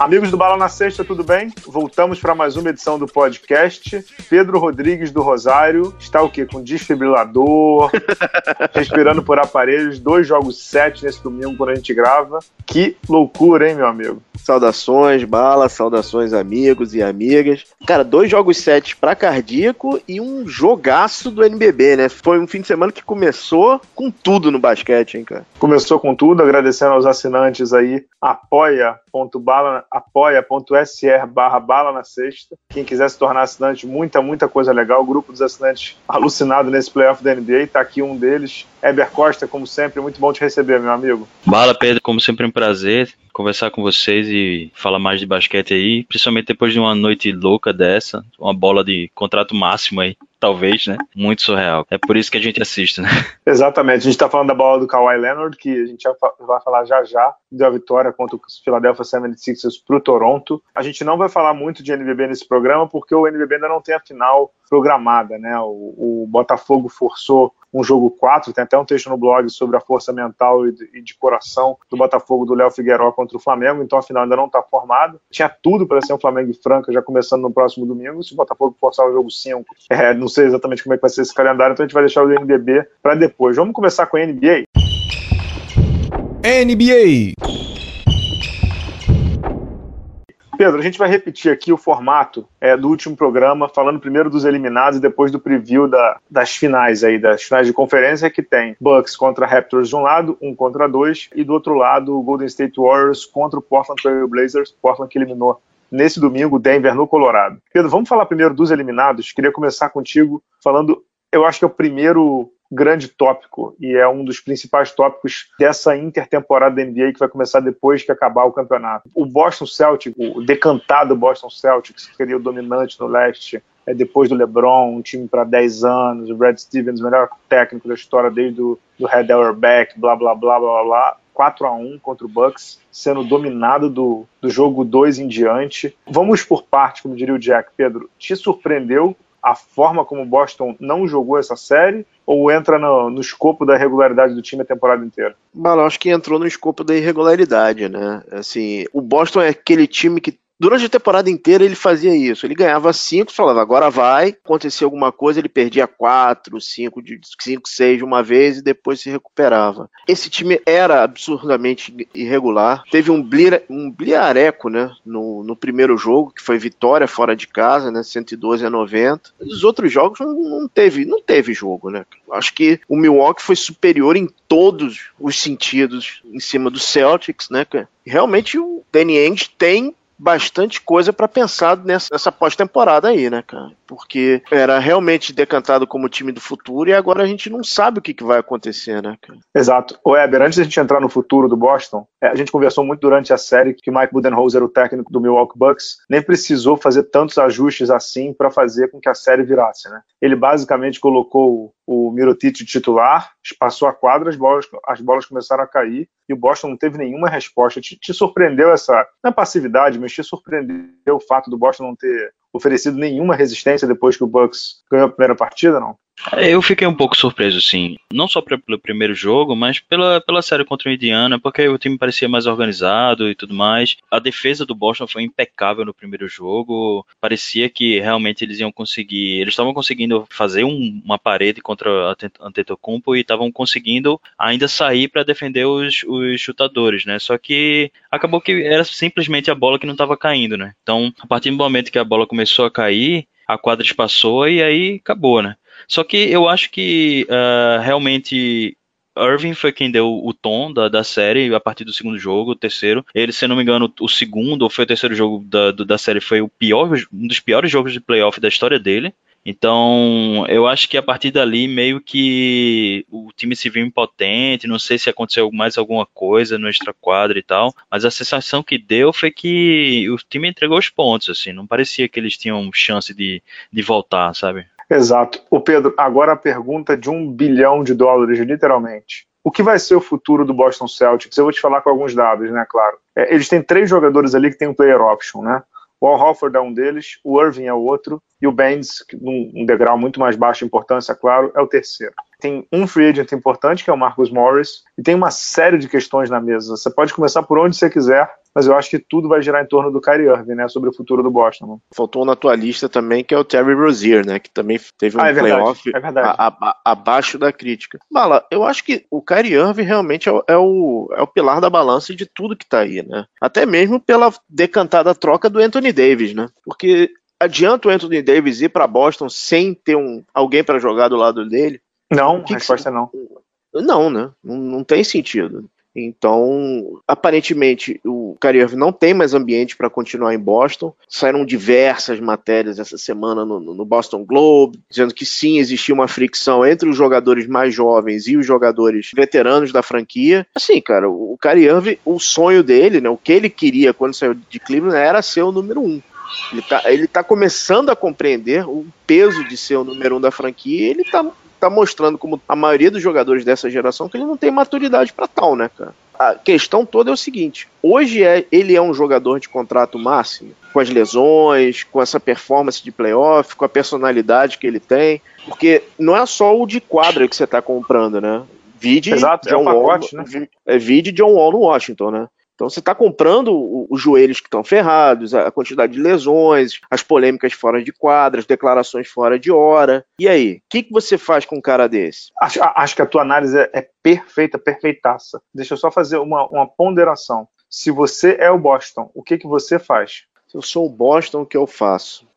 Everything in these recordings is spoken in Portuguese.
Amigos do Bala na Sexta, tudo bem? Voltamos para mais uma edição do podcast. Pedro Rodrigues do Rosário está o quê? Com desfibrilador, respirando por aparelhos, dois jogos sete nesse domingo quando a gente grava. Que loucura, hein, meu amigo? Saudações, Bala, saudações, amigos e amigas. Cara, dois jogos sete para cardíaco e um jogaço do NBB, né? Foi um fim de semana que começou com tudo no basquete, hein, cara? Começou com tudo, agradecendo aos assinantes aí, apoia.bala apoia.se barra bala na sexta. Quem quiser se tornar assinante, muita, muita coisa legal. O grupo dos assinantes alucinado nesse playoff da NBA, tá aqui um deles. Eber Costa, como sempre, muito bom te receber, meu amigo. Bala, Pedro, como sempre, um prazer conversar com vocês e falar mais de basquete aí, principalmente depois de uma noite louca dessa, uma bola de contrato máximo aí talvez, né? Muito surreal. É por isso que a gente assiste, né? Exatamente. A gente tá falando da bola do Kawhi Leonard, que a gente vai falar já já, deu a vitória contra o Philadelphia 76ers pro Toronto. A gente não vai falar muito de NBB nesse programa, porque o NBB ainda não tem a final programada, né? O, o Botafogo forçou um jogo 4, tem até um texto no blog sobre a força mental e de, coração do Botafogo do Léo Figueiró contra o Flamengo, então a final ainda não está formada. Tinha tudo para ser um Flamengo e Franca já começando no próximo domingo, se o Botafogo forçar o jogo 5. É, não sei exatamente como é que vai ser esse calendário, então a gente vai deixar o NBB para depois. Vamos começar com a NBA? NBA Pedro, a gente vai repetir aqui o formato é, do último programa, falando primeiro dos eliminados e depois do preview da, das finais aí, das finais de conferência, que tem Bucks contra Raptors de um lado, um contra dois, e do outro lado o Golden State Warriors contra o Portland Trail Blazers, Portland que eliminou nesse domingo Denver no Colorado. Pedro, vamos falar primeiro dos eliminados. Queria começar contigo falando, eu acho que é o primeiro grande tópico e é um dos principais tópicos dessa intertemporada da NBA que vai começar depois que acabar o campeonato. O Boston Celtics, o decantado Boston Celtics, que seria o dominante no leste, é depois do LeBron, um time para 10 anos, o Brad Stevens, melhor técnico da história desde o do Red Auerbach, blá blá blá blá blá. 4 a 1 contra o Bucks, sendo dominado do, do jogo 2 em diante. Vamos por parte, como diria o Jack. Pedro, te surpreendeu a forma como o Boston não jogou essa série ou entra no, no escopo da irregularidade do time a temporada inteira? Bala, acho que entrou no escopo da irregularidade, né? Assim, o Boston é aquele time que Durante a temporada inteira ele fazia isso. Ele ganhava cinco, falava, agora vai. Acontecia alguma coisa, ele perdia quatro, cinco, cinco, seis de uma vez e depois se recuperava. Esse time era absurdamente irregular. Teve um, blir, um bliareco né, no, no primeiro jogo, que foi vitória fora de casa, né, 112 a 90. Os outros jogos não, não teve, não teve jogo, né? Acho que o Milwaukee foi superior em todos os sentidos em cima do Celtics, né? Realmente o Danny Ainge tem bastante coisa para pensar nessa, nessa pós-temporada aí, né, cara? Porque era realmente decantado como time do futuro e agora a gente não sabe o que, que vai acontecer, né, cara? Exato. O Weber, antes da gente entrar no futuro do Boston, é, a gente conversou muito durante a série que o Mike Budenholzer, o técnico do Milwaukee Bucks, nem precisou fazer tantos ajustes assim para fazer com que a série virasse, né? Ele basicamente colocou o Mirotic titular, passou a quadra, as bolas, as bolas começaram a cair e o Boston não teve nenhuma resposta. Te, te surpreendeu essa, não é passividade, mas te surpreendeu o fato do Boston não ter oferecido nenhuma resistência depois que o Bucks ganhou a primeira partida, não? Eu fiquei um pouco surpreso, sim. Não só pelo primeiro jogo, mas pela, pela série contra o Indiana, porque o time parecia mais organizado e tudo mais. A defesa do Boston foi impecável no primeiro jogo. Parecia que realmente eles iam conseguir. Eles estavam conseguindo fazer um, uma parede contra a Antetokounmpo e estavam conseguindo ainda sair para defender os, os chutadores, né? Só que acabou que era simplesmente a bola que não estava caindo, né? Então, a partir do momento que a bola começou a cair, a quadra espaçou e aí acabou, né? Só que eu acho que uh, realmente Irving foi quem deu o tom da, da série a partir do segundo jogo, o terceiro. Ele, se não me engano, o segundo ou foi o terceiro jogo da, da série foi o pior, um dos piores jogos de playoff da história dele. Então, eu acho que a partir dali, meio que o time se viu impotente. Não sei se aconteceu mais alguma coisa no extra-quadro e tal, mas a sensação que deu foi que o time entregou os pontos, assim. Não parecia que eles tinham chance de, de voltar, sabe? Exato. O Pedro, agora a pergunta de um bilhão de dólares, literalmente. O que vai ser o futuro do Boston Celtics? Eu vou te falar com alguns dados, né, claro. É, eles têm três jogadores ali que têm um player option, né? O Al Horford é um deles, o Irving é o outro, e o Baines, num degrau muito mais baixo de importância, claro, é o terceiro. Tem um free agent importante, que é o Marcus Morris, e tem uma série de questões na mesa. Você pode começar por onde você quiser, mas eu acho que tudo vai girar em torno do Kyrie Irving, né, sobre o futuro do Boston. Faltou um na tua lista também, que é o Terry Rozier, né, que também teve um ah, é playoff é a, a, abaixo da crítica. Bala, eu acho que o Kyrie Irving realmente é o, é o, é o pilar da balança de tudo que tá aí, né, até mesmo pela decantada troca do Anthony Davis, né, porque adianta o Anthony Davis ir para Boston sem ter um, alguém para jogar do lado dele? Não, que a resposta que... é não. Não, né? Não, não tem sentido. Então, aparentemente, o Kyrie não tem mais ambiente para continuar em Boston. Saíram diversas matérias essa semana no, no, Boston Globe, dizendo que sim, existia uma fricção entre os jogadores mais jovens e os jogadores veteranos da franquia. Assim, cara, o Irving, o sonho dele, né, o que ele queria quando saiu de Cleveland era ser o número um. Ele está ele tá começando a compreender o peso de ser o número um da franquia e ele está tá mostrando, como a maioria dos jogadores dessa geração, que ele não tem maturidade para tal, né, cara? A questão toda é o seguinte: hoje é, ele é um jogador de contrato máximo, com as lesões, com essa performance de playoff, com a personalidade que ele tem, porque não é só o de quadra que você está comprando, né? Vide Exato, John é um pacote, Wall, né? É vide John Wall no Washington, né? Então você está comprando os joelhos que estão ferrados, a quantidade de lesões, as polêmicas fora de quadras, declarações fora de hora. E aí, o que, que você faz com um cara desse? Acho, acho que a tua análise é, é perfeita, perfeitaça. Deixa eu só fazer uma, uma ponderação. Se você é o Boston, o que, que você faz? Se eu sou o Boston, o que eu faço?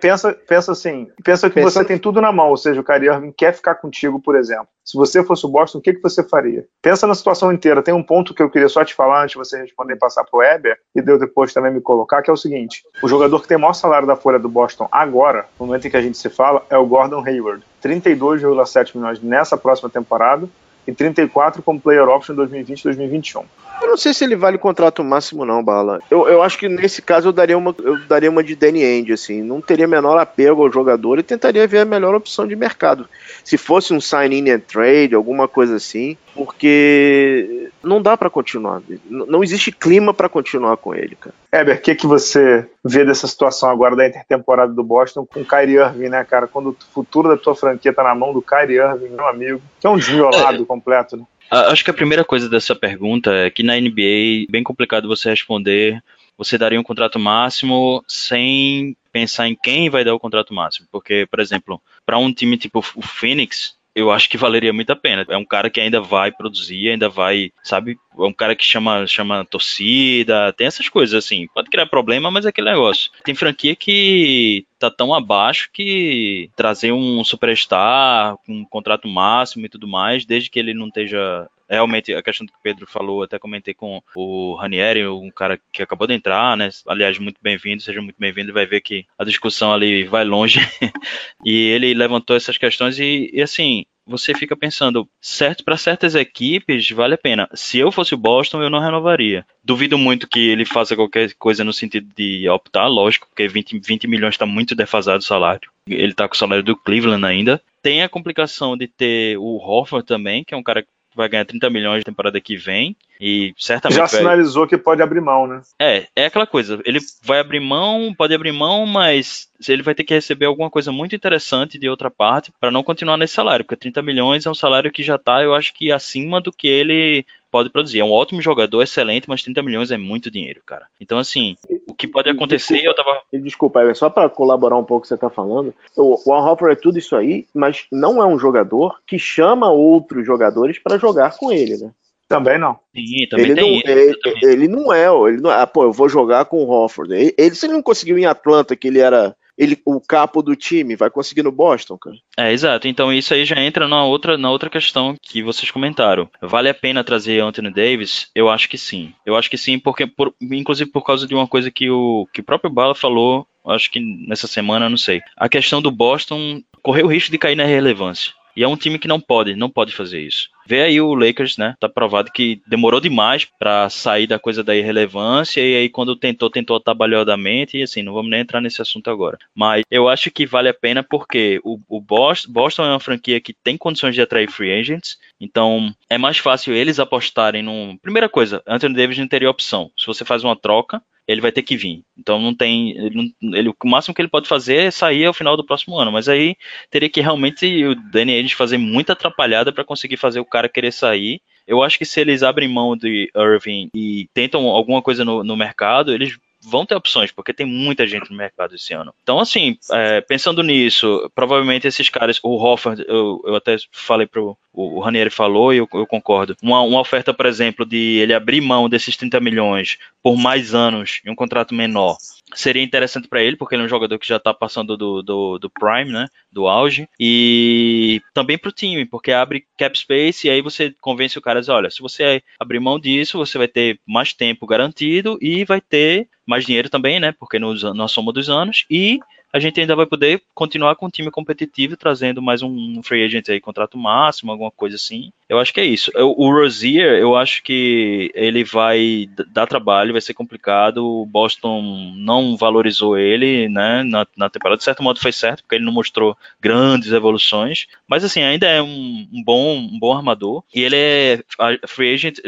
Pensa, pensa assim, pensa que pensa... você tem tudo na mão, ou seja, o Kyrie Irving quer ficar contigo, por exemplo. Se você fosse o Boston, o que, que você faria? Pensa na situação inteira. Tem um ponto que eu queria só te falar antes de você responder e passar para o Weber, e deu depois também me colocar, que é o seguinte: o jogador que tem o maior salário da folha do Boston agora, no momento em que a gente se fala, é o Gordon Hayward. 32,7 milhões nessa próxima temporada e 34 como player option 2020-2021. Eu não sei se ele vale contrato máximo, não, Bala. Eu, eu acho que nesse caso eu daria, uma, eu daria uma de Danny End, assim. Não teria menor apego ao jogador e tentaria ver a melhor opção de mercado. Se fosse um sign-in and trade, alguma coisa assim, porque não dá para continuar. Não existe clima para continuar com ele, cara. Heber, o que, que você vê dessa situação agora da intertemporada do Boston com o Kyrie Irving, né, cara? Quando o futuro da tua franquia tá na mão do Kyrie Irving, meu amigo, que é um desmiolado é. completo, né? Acho que a primeira coisa dessa pergunta é que na NBA é bem complicado você responder. Você daria um contrato máximo sem pensar em quem vai dar o contrato máximo. Porque, por exemplo, para um time tipo o Phoenix, eu acho que valeria muito a pena. É um cara que ainda vai produzir, ainda vai, sabe? É um cara que chama, chama torcida, tem essas coisas assim. Pode criar problema, mas é aquele negócio. Tem franquia que tá tão abaixo que trazer um superstar com um contrato máximo e tudo mais, desde que ele não esteja realmente a questão que o Pedro falou, até comentei com o Ranieri, um cara que acabou de entrar, né? Aliás, muito bem-vindo, seja muito bem-vindo, vai ver que a discussão ali vai longe. e ele levantou essas questões e, e assim, você fica pensando, certo, para certas equipes vale a pena. Se eu fosse o Boston, eu não renovaria. Duvido muito que ele faça qualquer coisa no sentido de optar, lógico, porque 20, 20 milhões está muito defasado o salário. Ele está com o salário do Cleveland ainda. Tem a complicação de ter o Hoffman também, que é um cara vai ganhar 30 milhões na temporada que vem. E certamente. Já sinalizou vai... que pode abrir mão, né? É, é aquela coisa. Ele vai abrir mão, pode abrir mão, mas ele vai ter que receber alguma coisa muito interessante de outra parte para não continuar nesse salário, porque 30 milhões é um salário que já está, eu acho que acima do que ele pode produzir. É um ótimo jogador, excelente, mas 30 milhões é muito dinheiro, cara. Então, assim, o que pode acontecer, desculpa, eu tava. Desculpa, é só para colaborar um pouco com o que você tá falando. O Al Hopper é tudo isso aí, mas não é um jogador que chama outros jogadores para jogar com ele, né? Também não. Sim, também ele, tem não, ele, ele, não é, ele não é. Ah, pô, eu vou jogar com o Hofford. Ele, ele, se ele não conseguiu em Atlanta, que ele era ele, o capo do time, vai conseguir no Boston, cara. É, exato. Então isso aí já entra na outra, na outra questão que vocês comentaram. Vale a pena trazer Anthony Davis? Eu acho que sim. Eu acho que sim, porque por, inclusive por causa de uma coisa que o, que o próprio Bala falou, acho que nessa semana, não sei. A questão do Boston correu o risco de cair na relevância. E é um time que não pode, não pode fazer isso. Vê aí o Lakers, né? Tá provado que demorou demais para sair da coisa da irrelevância e aí quando tentou, tentou atabalhadamente e assim, não vamos nem entrar nesse assunto agora. Mas eu acho que vale a pena porque o, o Boston, Boston é uma franquia que tem condições de atrair free agents, então é mais fácil eles apostarem num... Primeira coisa, Anthony Davis não teria opção. Se você faz uma troca, ele vai ter que vir. Então não tem. Ele, ele, o máximo que ele pode fazer é sair ao final do próximo ano. Mas aí teria que realmente o Danny Ainge fazer muita atrapalhada para conseguir fazer o cara querer sair. Eu acho que se eles abrem mão de Irving e tentam alguma coisa no, no mercado, eles vão ter opções, porque tem muita gente no mercado esse ano. Então, assim, é, pensando nisso, provavelmente esses caras, o Hofford, eu, eu até falei pro. O Ranieri falou e eu, eu concordo. Uma, uma, oferta, por exemplo, de ele abrir mão desses 30 milhões por mais anos em um contrato menor seria interessante para ele, porque ele é um jogador que já está passando do, do, do, prime, né, do auge, e também para o time, porque abre cap space e aí você convence o cara, olha, se você abrir mão disso, você vai ter mais tempo garantido e vai ter mais dinheiro também, né, porque nos, na soma dos anos, e a gente ainda vai poder continuar com o time competitivo, trazendo mais um free agent aí, contrato máximo, alguma coisa assim. Eu acho que é isso. O Rozier, eu acho que ele vai dar trabalho, vai ser complicado. O Boston não valorizou ele, né, na, na temporada. De certo modo foi certo, porque ele não mostrou grandes evoluções. Mas, assim, ainda é um, um bom, um bom armador. E ele é free agent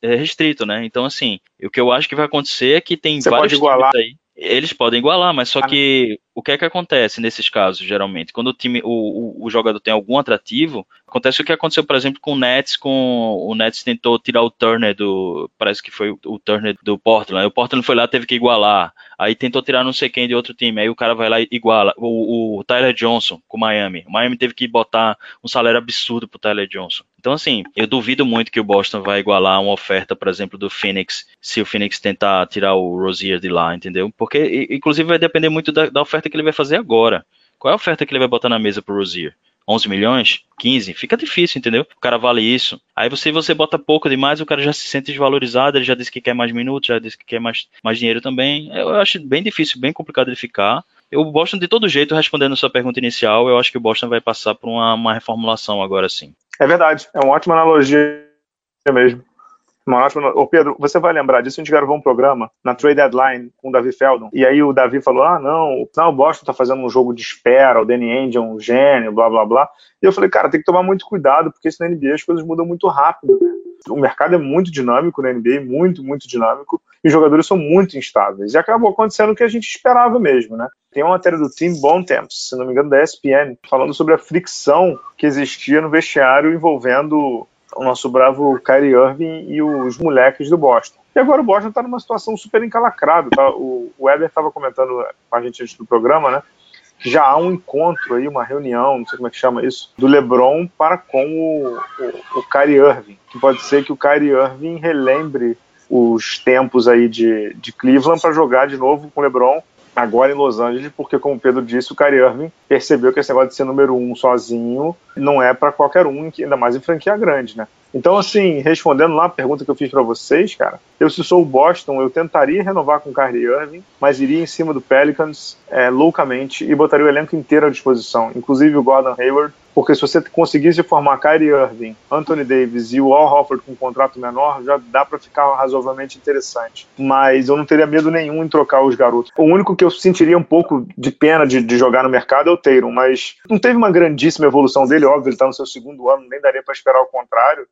é restrito, né? Então, assim, o que eu acho que vai acontecer é que tem Você vários pode igualar. aí. Eles podem igualar, mas só ah, que o que é que acontece nesses casos, geralmente? Quando o time, o, o, o, jogador tem algum atrativo, acontece o que aconteceu, por exemplo, com o Nets, com o Nets tentou tirar o Turner do, parece que foi o Turner do Portland, o Portland foi lá, teve que igualar, aí tentou tirar não sei quem de outro time, aí o cara vai lá e iguala, o, o Tyler Johnson com o Miami, o Miami teve que botar um salário absurdo pro Tyler Johnson. Então, assim, eu duvido muito que o Boston vai igualar uma oferta, por exemplo, do Phoenix, se o Phoenix tentar tirar o Rozier de lá, entendeu? Porque, inclusive, vai depender muito da, da oferta que ele vai fazer agora. Qual é a oferta que ele vai botar na mesa pro Rozier? 11 milhões? 15? Fica difícil, entendeu? O cara vale isso. Aí você, você bota pouco demais, o cara já se sente desvalorizado, ele já disse que quer mais minutos, já disse que quer mais, mais dinheiro também. Eu acho bem difícil, bem complicado de ficar. O Boston, de todo jeito, respondendo a sua pergunta inicial, eu acho que o Boston vai passar por uma, uma reformulação agora sim. É verdade, é uma ótima analogia mesmo. Uma ótima... Ô Pedro, você vai lembrar disso, a gente gravou um programa na Trade Deadline com o Davi Feldon, e aí o Davi falou, ah, não, não o Boston tá fazendo um jogo de espera, o Danny Ainge é um gênio, blá, blá, blá. E eu falei, cara, tem que tomar muito cuidado, porque isso na NBA as coisas mudam muito rápido, né? O mercado é muito dinâmico na NBA, muito, muito dinâmico, e os jogadores são muito instáveis. E acabou acontecendo o que a gente esperava mesmo, né? Tem uma matéria do Tim Bontemps, se não me engano, da ESPN, falando sobre a fricção que existia no vestiário envolvendo o nosso bravo Kyrie Irving e os moleques do Boston. E agora o Boston está numa situação super encalacrada. Tá? O, Weber estava comentando com a gente antes do programa, né? Que já há um encontro aí, uma reunião, não sei como é que chama isso, do LeBron para com o, o, o Kyrie Irving. Que pode ser que o Kyrie Irving relembre os tempos aí de, de Cleveland para jogar de novo com o LeBron agora em Los Angeles, porque, como o Pedro disse, o Kyrie Irving percebeu que esse negócio de ser número um sozinho não é para qualquer um, ainda mais em franquia grande, né? Então, assim, respondendo lá a pergunta que eu fiz para vocês, cara, eu se sou o Boston, eu tentaria renovar com o Kyrie Irving, mas iria em cima do Pelicans é, loucamente e botaria o elenco inteiro à disposição, inclusive o Gordon Hayward, porque se você conseguisse formar Kyrie Irving, Anthony Davis e o Al Horford com um contrato menor, já dá para ficar razoavelmente interessante. Mas eu não teria medo nenhum em trocar os garotos. O único que eu sentiria um pouco de pena de, de jogar no mercado é o Tatum, mas não teve uma grandíssima evolução dele, óbvio, ele está no seu segundo ano, nem daria para esperar o contrário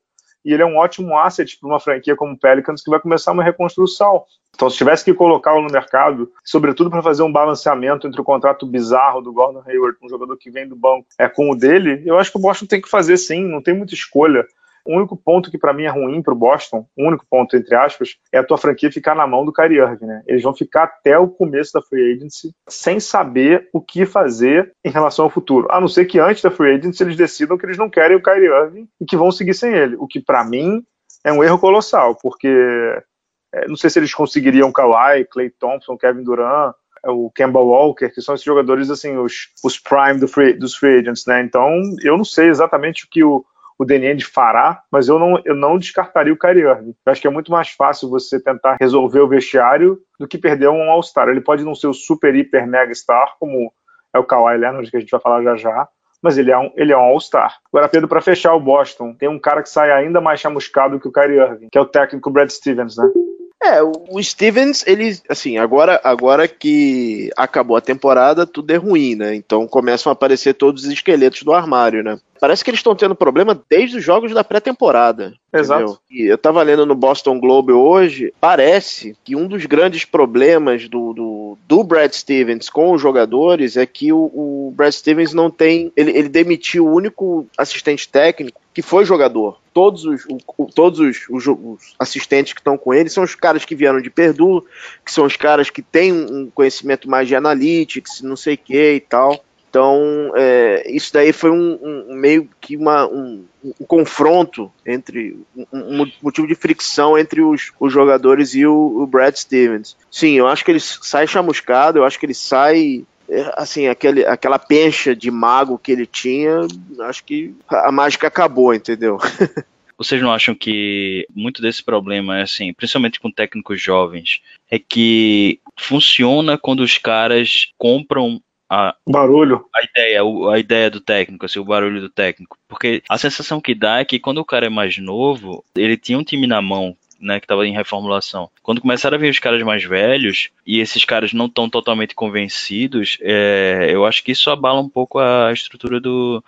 e ele é um ótimo asset para uma franquia como o Pelicans que vai começar uma reconstrução. Então, se tivesse que colocá-lo no mercado, sobretudo para fazer um balanceamento entre o contrato bizarro do Gordon Hayward, um jogador que vem do banco, é com o dele, eu acho que o Boston tem que fazer sim, não tem muita escolha. O único ponto que para mim é ruim para o Boston, o único ponto entre aspas, é a tua franquia ficar na mão do Kyrie Irving, né? Eles vão ficar até o começo da free agency sem saber o que fazer em relação ao futuro, a não ser que antes da free agency eles decidam que eles não querem o Kyrie Irving e que vão seguir sem ele, o que para mim é um erro colossal, porque é, não sei se eles conseguiriam Kawhi, Clay Thompson, Kevin Durant, o Kemba Walker, que são esses jogadores assim os, os prime do free, dos free agents, né? Então eu não sei exatamente o que o o Deniende fará, mas eu não, eu não descartaria o Kyrie Irving. Eu acho que é muito mais fácil você tentar resolver o vestiário do que perder um All-Star. Ele pode não ser o super, hiper, mega star, como é o Kawhi Leonard, que a gente vai falar já já, mas ele é um, ele é um All-Star. Agora, Pedro, para fechar o Boston, tem um cara que sai ainda mais chamuscado que o Kyrie Irving, que é o técnico Brad Stevens, né? É, o Stevens, ele, assim, agora, agora que acabou a temporada, tudo é ruim, né? Então começam a aparecer todos os esqueletos do armário, né? Parece que eles estão tendo problema desde os jogos da pré-temporada. Exato. E eu tava lendo no Boston Globe hoje, parece que um dos grandes problemas do, do, do Brad Stevens com os jogadores é que o, o Brad Stevens não tem. Ele, ele demitiu o único assistente técnico que foi jogador. Todos os, todos os, os, os assistentes que estão com ele são os caras que vieram de Perdue, que são os caras que têm um conhecimento mais de analytics, não sei o que e tal. Então, é, isso daí foi um, um meio que uma, um, um confronto entre um, motivo de fricção entre os, os jogadores e o, o, Brad Stevens. Sim, eu acho que ele sai chamuscado, eu acho que ele sai assim, aquele, aquela pencha de mago que ele tinha, acho que a mágica acabou, entendeu? Vocês não acham que muito desse problema é assim, principalmente com técnicos jovens, é que funciona quando os caras compram a, barulho. A ideia, a ideia do técnico, assim, o barulho do técnico. Porque a sensação que dá é que quando o cara é mais novo, ele tinha um time na mão, né, que estava em reformulação. Quando começaram a vir os caras mais velhos e esses caras não estão totalmente convencidos, é, eu acho que isso abala um pouco a estrutura do,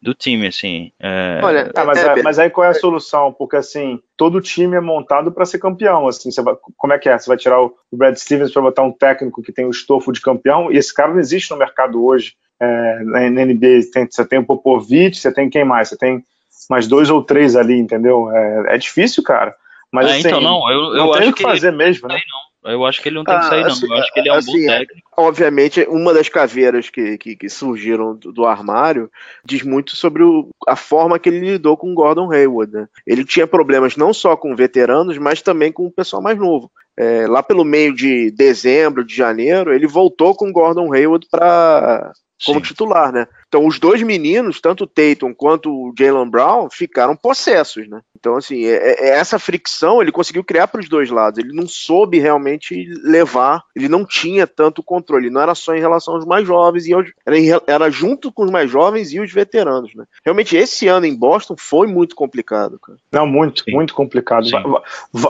do time, assim. É... Olha, ah, mas, é, mas, aí qual é a solução? Porque assim, todo time é montado para ser campeão. Assim, vai, como é que é? Você vai tirar o Brad Stevens para botar um técnico que tem o estofo de campeão? E esse cara não existe no mercado hoje. É, na NBA tem, você tem o Popovich, você tem quem mais? Você tem mais dois ou três ali, entendeu? É, é difícil, cara. Mas é, assim, então não, eu, eu não acho tem o que fazer mesmo, né? Não. Eu acho que ele não tem ah, que sair, não. Assim, eu acho que ele é um assim, bom é, técnico. Obviamente, uma das caveiras que, que, que surgiram do, do, armário diz muito sobre o, a forma que ele lidou com o Gordon Hayward. Né? Ele tinha problemas não só com veteranos, mas também com o pessoal mais novo. É, lá pelo meio de dezembro, de janeiro, ele voltou com o Gordon Hayward para como Sim. titular, né? Então, os dois meninos, tanto o Tatum quanto o Jalen Brown, ficaram possessos, né? Então, assim, é, é, é essa fricção ele conseguiu criar para os dois lados. Ele não soube realmente levar, ele não tinha tanto controle. Não era só em relação aos mais jovens, e aos, era, em, era, junto com os mais jovens e os veteranos, né? Realmente, esse ano em Boston foi muito complicado, cara. Não, muito, Sim. muito complicado. Sim.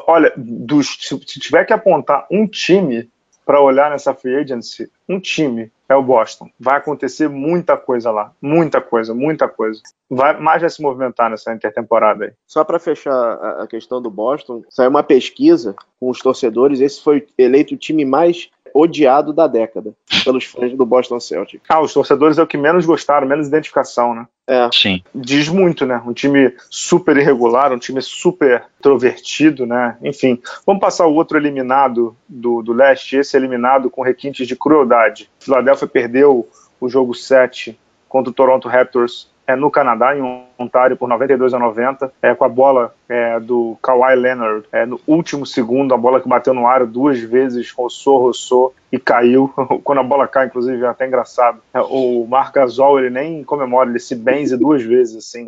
Olha, dos, se tiver que apontar um time para olhar nessa free agency, um time é o Boston. Vai acontecer muita coisa lá, muita coisa, muita coisa. Vai, mais vai se movimentar nessa intertemporada aí. Só para fechar a questão do Boston, saiu uma pesquisa com os torcedores, esse foi eleito o time mais odiado da década pelos fãs do Boston Celtics. Ah, os torcedores é o que menos gostaram, menos identificação, né? É. Sim. Diz muito, né? Um time super irregular, um time super introvertido, né? Enfim, vamos passar o outro eliminado do, do leste, esse eliminado com requintes de crueldade. Philadelphia perdeu o jogo 7 contra o Toronto Raptors é, no Canadá, em Ontário, por 92 a 90, é, com a bola é, do Kawhi Leonard é, no último segundo, a bola que bateu no ar duas vezes, roçou, roçou e caiu. Quando a bola cai, inclusive, é até engraçado. É, o Marc Gasol, ele nem comemora, ele se benze duas vezes, assim,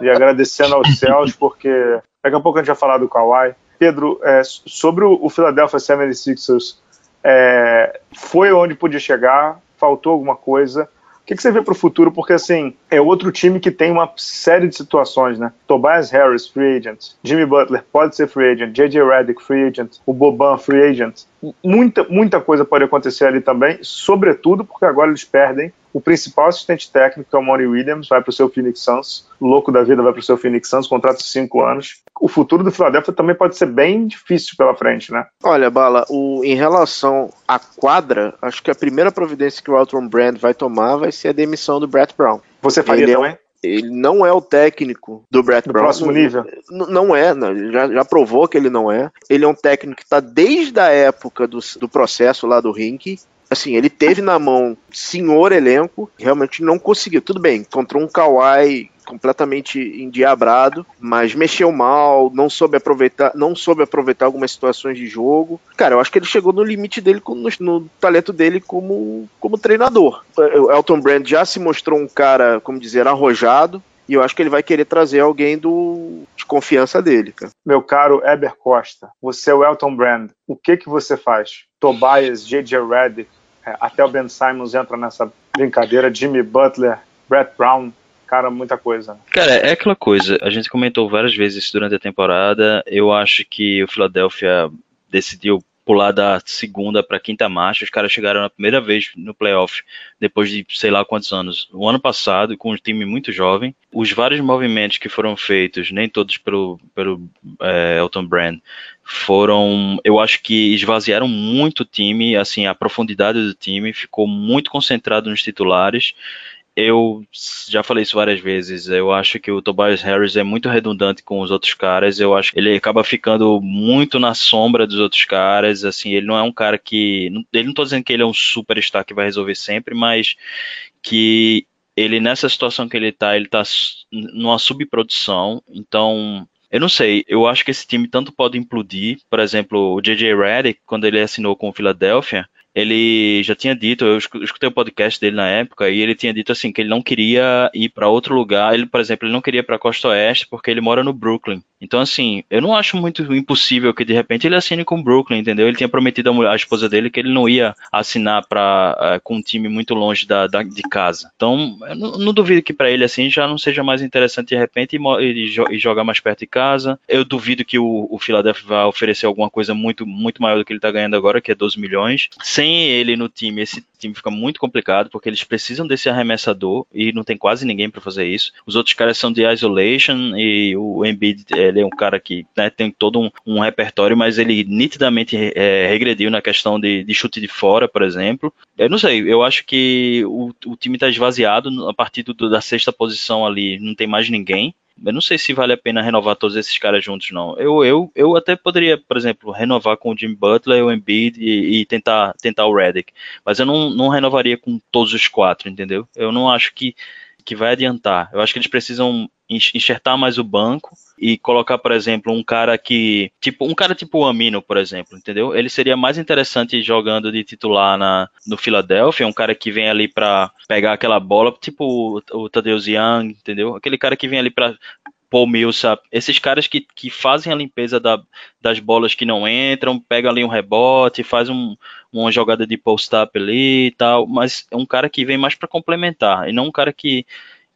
e agradecendo aos céus, porque daqui a pouco a gente vai falar do Kawhi. Pedro, é, sobre o Philadelphia 76ers, é, foi onde podia chegar, faltou alguma coisa, o que, que você vê para o futuro? Porque, assim, é outro time que tem uma série de situações, né? Tobias Harris, free agent. Jimmy Butler pode ser free agent. J.J. Redick, free agent. O Boban, free agent. Muita, muita coisa pode acontecer ali também, sobretudo porque agora eles perdem o principal assistente técnico, que é o Monty Williams, vai para o seu Phoenix Suns. O louco da vida vai para o seu Phoenix Suns, contrato de cinco anos. O futuro do Philadelphia também pode ser bem difícil pela frente, né? Olha, Bala, o, em relação à quadra, acho que a primeira providência que o Elton Brand vai tomar vai ser a demissão do Brett Brown. Você faria ele também? É, ele não é o técnico do Brett Brown. próximo nível? Não é, não, já, já provou que ele não é. Ele é um técnico que está desde a época do, do processo lá do Rink assim, ele teve na mão senhor elenco, realmente não conseguiu. Tudo bem, encontrou um Kawhi completamente endiabrado, mas mexeu mal, não soube aproveitar, não soube aproveitar algumas situações de jogo. Cara, eu acho que ele chegou no limite dele, no, no talento dele como, como treinador. O Elton Brand já se mostrou um cara, como dizer, arrojado, e eu acho que ele vai querer trazer alguém do, de confiança dele, cara. Meu caro Eber Costa, você é o Elton Brand. O que que você faz? Tobias, J.J. Redick, é, até o Ben Simons entra nessa brincadeira, Jimmy Butler, Brett Brown, cara, muita coisa. Cara, é aquela coisa, a gente comentou várias vezes durante a temporada, eu acho que o Philadelphia decidiu pular da segunda para quinta marcha. Os caras chegaram na primeira vez no playoff depois de sei lá quantos anos. O ano passado, com um time muito jovem, os vários movimentos que foram feitos, nem todos pelo, pelo é, Elton Brand, foram, eu acho que esvaziaram muito o time, assim, a profundidade do time ficou muito concentrado nos titulares eu já falei isso várias vezes. Eu acho que o Tobias Harris é muito redundante com os outros caras. Eu acho que ele acaba ficando muito na sombra dos outros caras. Assim, ele não é um cara que. Ele não tô dizendo que ele é um superstar que vai resolver sempre, mas que ele, nessa situação que ele tá, ele tá numa subprodução. Então, eu não sei, eu acho que esse time tanto pode implodir, por exemplo, o JJ Redick, quando ele assinou com o Philadelphia, ele já tinha dito, eu escutei o podcast dele na época, e ele tinha dito assim que ele não queria ir para outro lugar. Ele, por exemplo, ele não queria ir para Costa Oeste porque ele mora no Brooklyn. Então, assim, eu não acho muito impossível que de repente ele assine com o Brooklyn, entendeu? Ele tinha prometido à esposa dele que ele não ia assinar para eh, com um time muito longe da, da de casa. Então, eu não, não duvido que para ele assim já não seja mais interessante de repente e, e, jogar mais perto de casa. Eu duvido que o, o Philadelphia vá oferecer alguma coisa muito muito maior do que ele está ganhando agora, que é 12 milhões. Sem ele no time, esse time fica muito complicado porque eles precisam desse arremessador e não tem quase ninguém para fazer isso. Os outros caras são de isolation e o Embiid ele é um cara que né, tem todo um, um, repertório, mas ele nitidamente é, regrediu na questão de, de, chute de fora, por exemplo. Eu não sei, eu acho que o, o time está esvaziado a partir do, da sexta posição ali, não tem mais ninguém. Eu não sei se vale a pena renovar todos esses caras juntos, não. Eu, eu, eu até poderia, por exemplo, renovar com o Jim Butler, o Embiid e, e tentar, tentar o Redick. Mas eu não, não renovaria com todos os quatro, entendeu? Eu não acho que, que vai adiantar. Eu acho que eles precisam enxertar mais o banco e colocar, por exemplo, um cara que. Tipo, um cara tipo o Amino, por exemplo, entendeu? Ele seria mais interessante jogando de titular na, no Philadelphia, um cara que vem ali para pegar aquela bola, tipo o, o Tadeusz Young, entendeu? Aquele cara que vem ali para Paul Millsap, esses caras que, que fazem a limpeza da, das bolas que não entram, pegam ali um rebote, faz um, uma jogada de post-up ali e tal, mas é um cara que vem mais para complementar, e não um cara que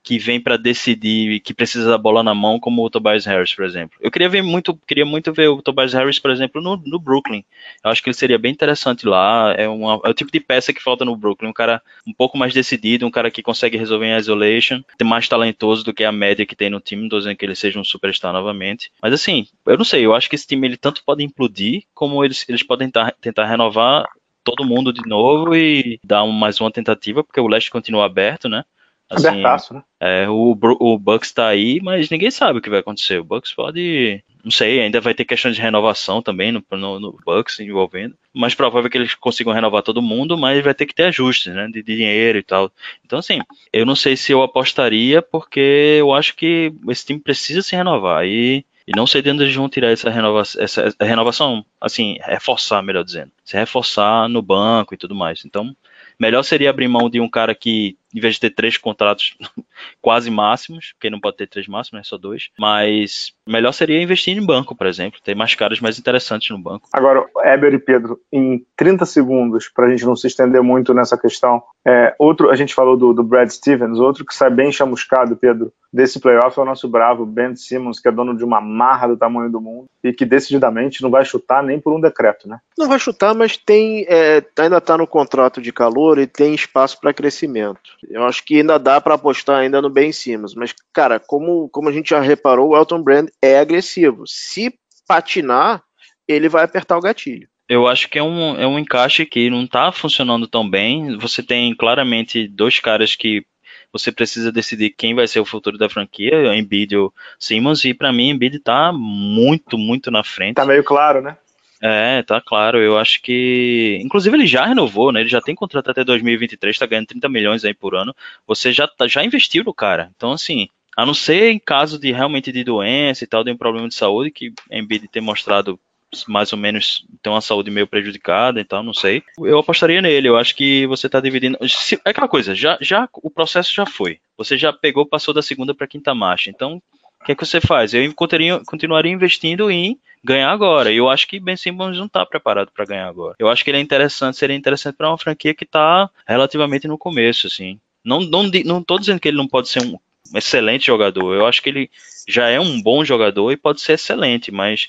que vem para decidir, que precisa da bola na mão, como o Tobias Harris, por exemplo. Eu queria ver muito, queria muito ver o Tobias Harris, por exemplo, no, no Brooklyn. Eu acho que ele seria bem interessante lá. É, uma, é o tipo de peça que falta no Brooklyn, um cara um pouco mais decidido, um cara que consegue resolver em isolation, mais talentoso do que a média que tem no time. Não tô dizendo que ele seja um superstar novamente, mas assim, eu não sei. Eu acho que esse time ele tanto pode implodir, como eles, eles podem tentar, tentar renovar todo mundo de novo e dar um, mais uma tentativa, porque o leste continua aberto, né? Assim, Abertaço, né? É, o, o Bucks tá aí, mas ninguém sabe o que vai acontecer. O Bucks pode. Não sei, ainda vai ter questão de renovação também no, no, no Bucks envolvendo. Mas provável que eles consigam renovar todo mundo, mas vai ter que ter ajustes, né? De, de dinheiro e tal. Então, assim, eu não sei se eu apostaria, porque eu acho que esse time precisa se renovar. E e não sei de onde eles vão tirar essa renovação, essa renovação, assim, reforçar, melhor dizendo. Se reforçar no banco e tudo mais. Então, Melhor seria abrir mão de um cara que, em vez de ter três contratos quase máximos, porque não pode ter três máximos, é só dois, mas melhor seria investir em banco, por exemplo, ter mais caras mais interessantes no banco. Agora, Eber e Pedro, em 30 segundos, para a gente não se estender muito nessa questão, é, outro, a gente falou do, do Brad Stevens, outro que sai bem chamuscado, Pedro, desse playoff é o nosso bravo Ben Simmons, que é dono de uma marra do tamanho do mundo e que decididamente não vai chutar nem por um decreto, né? Não vai chutar, mas tem é, ainda está no contrato de calor e tem espaço para crescimento. Eu acho que ainda dá para apostar ainda no Ben Simmons, mas cara, como, como a gente já reparou, o Elton Brand é agressivo. Se patinar, ele vai apertar o gatilho. Eu acho que é um, é um encaixe que não está funcionando tão bem. Você tem claramente dois caras que você precisa decidir quem vai ser o futuro da franquia, Embiid ou Simmons, e para mim Embiid tá muito, muito na frente. Tá meio claro, né? É, tá claro. Eu acho que. Inclusive, ele já renovou, né? Ele já tem contrato até 2023, tá ganhando 30 milhões aí por ano. Você já, tá, já investiu no cara. Então, assim, a não ser em caso de realmente de doença e tal, de um problema de saúde, que Embiid tem mostrado mais ou menos tem uma saúde meio prejudicada e tal, não sei. Eu apostaria nele. Eu acho que você está dividindo. É aquela coisa, já, já o processo já foi. Você já pegou, passou da segunda para quinta marcha. Então, o que é que você faz? Eu continuaria, investindo em ganhar agora. E eu acho que Ben Simmons não está preparado para ganhar agora. Eu acho que ele é interessante, seria interessante para uma franquia que está relativamente no começo, assim. Não, não, não tô dizendo que ele não pode ser um excelente jogador. Eu acho que ele já é um bom jogador e pode ser excelente, mas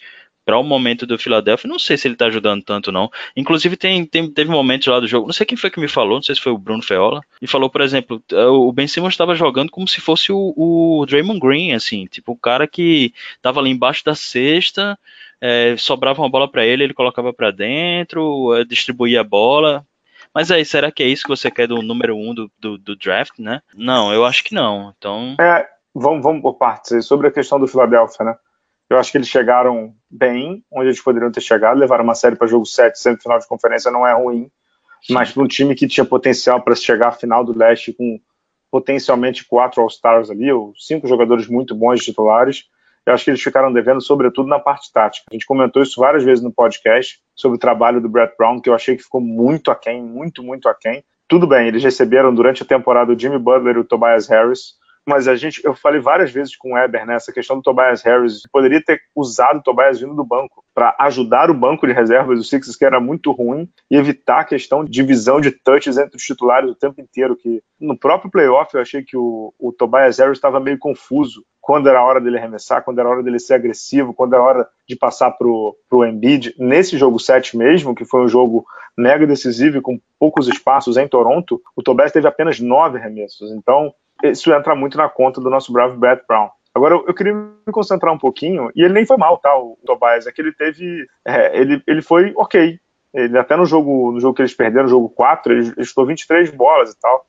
para o momento do Philadelphia, não sei se ele tá ajudando tanto, não. Inclusive, tem, tem, teve momentos lá do jogo, não sei quem foi que me falou, não sei se foi o Bruno Feola, e falou, por exemplo, é, o Ben Simmons estava jogando como se fosse o, o Draymond Green, assim, tipo, o cara que tava ali embaixo da cesta, é, sobrava uma bola para ele, ele colocava para dentro, é, distribuía a bola. Mas aí, será que é isso que você quer do número um do, do, do draft, né? Não, eu acho que não. Então. É, vamos, vamos por partes. Sobre a questão do Philadelphia, né? Eu acho que eles chegaram bem, onde eles poderiam ter chegado, levaram uma série para jogo 7, sendo final de conferência não é ruim, Sim. mas para um time que tinha potencial para chegar à final do leste com potencialmente quatro All-Stars ali, ou cinco jogadores muito bons titulares, eu acho que eles ficaram devendo, sobretudo na parte tática. A gente comentou isso várias vezes no podcast sobre o trabalho do Brett Brown, que eu achei que ficou muito aquém, muito, muito aquém. Tudo bem, eles receberam durante a temporada o Jimmy Butler e o Tobias Harris, mas a gente, eu falei várias vezes com o Weber né, questão do Tobias Harris, poderia ter usado o Tobias vindo do banco para ajudar o banco de reservas do Sixers, que era muito ruim, e evitar a questão de divisão de touches entre os titulares o tempo inteiro, que no próprio playoff eu achei que o, o Tobias Harris estava meio confuso quando era a hora dele arremessar, quando era a hora dele ser agressivo, quando era a hora de passar pro, pro Embiid. Nesse jogo 7 mesmo, que foi um jogo mega decisivo e com poucos espaços em Toronto, o Tobias teve apenas nove arremessos. Então, isso entra muito na conta do nosso bravo Brett Brown. Agora, eu, queria me concentrar um pouquinho, e ele nem foi mal, tá, o Tobias, é que ele teve, é, ele, ele foi ok, ele até no jogo, no jogo que eles perderam, no jogo 4, ele, ele chutou 23 bolas e tal,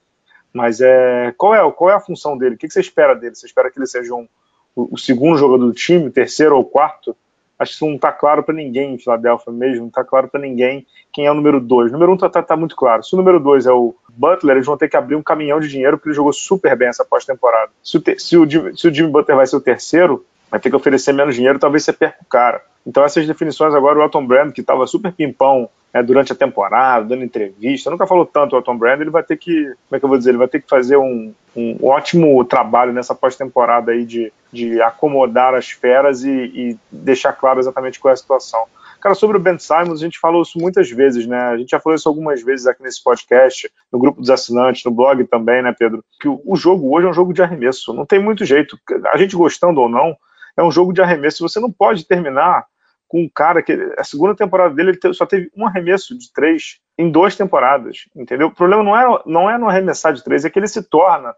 mas é, qual, é, qual é a função dele? O que, você espera dele? Você espera que ele seja um, o, o segundo jogador do time, terceiro ou quarto? Acho que isso não está claro para ninguém em Filadélfia mesmo, não está claro para ninguém quem é o número 2. O número 1 um está tá, tá muito claro. Se o número 2 é o Butler, eles vão ter que abrir um caminhão de dinheiro porque ele jogou super bem essa pós-temporada. Se, se, se o Jimmy Butler vai ser o terceiro, vai ter que oferecer menos dinheiro, talvez você perca o cara. Então essas definições agora, o Elton Brand, que estava super pimpão né, durante a temporada, dando entrevista, nunca falou tanto o Elton Brand, ele vai ter que, como é que eu vou dizer, ele vai ter que fazer um, um ótimo trabalho nessa pós-temporada aí de, de acomodar as feras e, e deixar claro exatamente qual é a situação. Cara, sobre o Ben Simons, a gente falou isso muitas vezes, né? A gente já falou isso algumas vezes aqui nesse podcast, no grupo dos assinantes, no blog também, né, Pedro? Que o, o jogo hoje é um jogo de arremesso, não tem muito jeito. A gente gostando ou não, é um jogo de arremesso. Você não pode terminar com um cara que a segunda temporada dele ele só teve um arremesso de três em duas temporadas, entendeu? O problema não é, não é no arremessar de três, é que ele se torna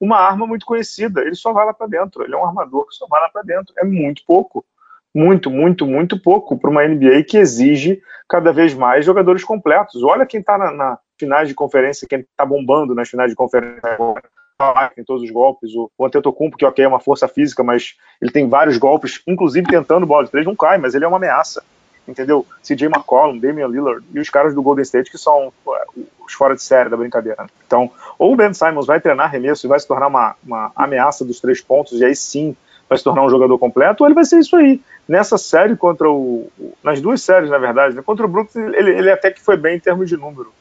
uma arma muito conhecida. Ele só vai lá para dentro. Ele é um armador que só vai lá para dentro. É muito pouco. Muito, muito, muito pouco para uma NBA que exige cada vez mais jogadores completos. Olha quem está na, na finais de conferência, quem está bombando nas finais de conferência agora tem todos os golpes. O, Antetokounmpo, que ok, é uma força física, mas ele tem vários golpes, inclusive tentando bola de três, não cai, mas ele é uma ameaça. Entendeu? CJ McCollum, Damian Lillard e os caras do Golden State que são os fora de série da brincadeira. Então, ou o Ben Simons vai treinar arremesso e vai se tornar uma, uma ameaça dos três pontos, e aí sim vai se tornar um jogador completo, ou ele vai ser isso aí. Nessa série contra o. Nas duas séries, na verdade, né? contra o Brooklyn, ele, ele até que foi bem em termos de número.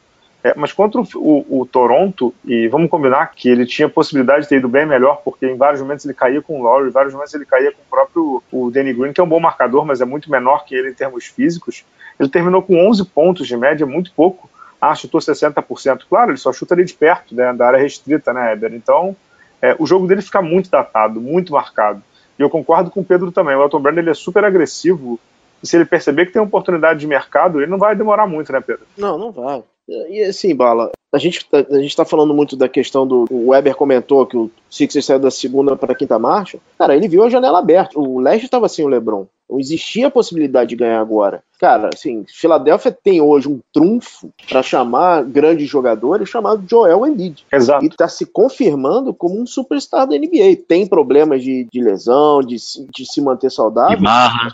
É, mas contra o, o, o, Toronto, e vamos combinar que ele tinha possibilidade de ter ido bem melhor, porque em vários momentos ele caía com o Lowry, em vários momentos ele caía com o próprio o Danny Green, que é um bom marcador, mas é muito menor que ele em termos físicos. Ele terminou com 11 pontos de média, muito pouco. Ah, chutou 60%. Claro, ele só chuta ali de perto, né, da área restrita, né, Eber? Então, é, o jogo dele fica muito datado, muito marcado. E eu concordo com o Pedro também. O Elton Brand ele é super agressivo. E se ele perceber que tem oportunidade de mercado, ele não vai demorar muito, né, Pedro? Não, não vai. E assim, Bala, a gente, tá, a gente tá falando muito da questão do. O Weber comentou que o Sixers saiu da segunda para a quinta marcha. Cara, ele viu a janela aberta. O Leste estava sem o LeBron. Não existia a possibilidade de ganhar agora. Cara, assim, Filadélfia tem hoje um trunfo para chamar grandes jogadores chamado Joel Embiid. Exato. E está se confirmando como um superstar da NBA. Tem problemas de, de lesão, de, de se manter saudável. De marra.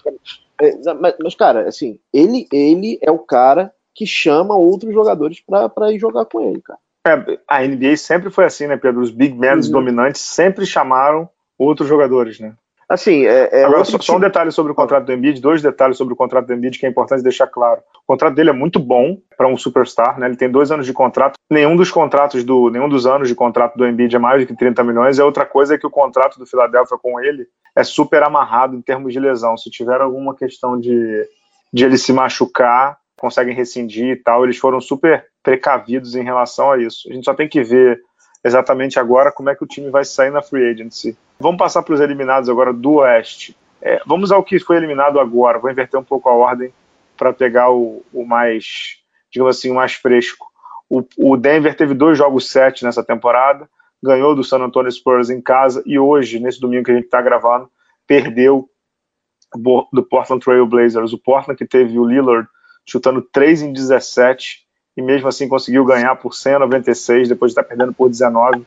Mas, mas, mas, cara, assim, ele, ele é o cara que chama outros jogadores para ir jogar com ele, cara. É, a NBA sempre foi assim, né, Pedro? Os big men uhum. dominantes sempre chamaram outros jogadores, né? Assim, é, é Agora, só, só, um detalhe sobre o contrato do Embiid, dois detalhes sobre o contrato do Embiid que é importante deixar claro. O contrato dele é muito bom para um superstar, né? Ele tem dois anos de contrato. Nenhum dos contratos do, nenhum dos anos de contrato do Embiid é mais do que 30 milhões. E a outra coisa é que o contrato do Philadelphia com ele é super amarrado em termos de lesão. Se tiver alguma questão de, de ele se machucar, conseguem rescindir e tal. Eles foram super precavidos em relação a isso. A gente só tem que ver exatamente agora como é que o time vai sair na free agency. Vamos passar para os eliminados agora do Oeste. É, vamos ao que foi eliminado agora. Vou inverter um pouco a ordem para pegar o, o, mais, digamos assim, o mais fresco. O, o Denver teve dois jogos sete nessa temporada, ganhou do San Antonio Spurs em casa e hoje, nesse domingo que a gente está gravando, perdeu do Portland Trail Blazers. O Portland que teve o Lillard chutando 3 em 17 e mesmo assim conseguiu ganhar por 196 depois de estar perdendo por 19,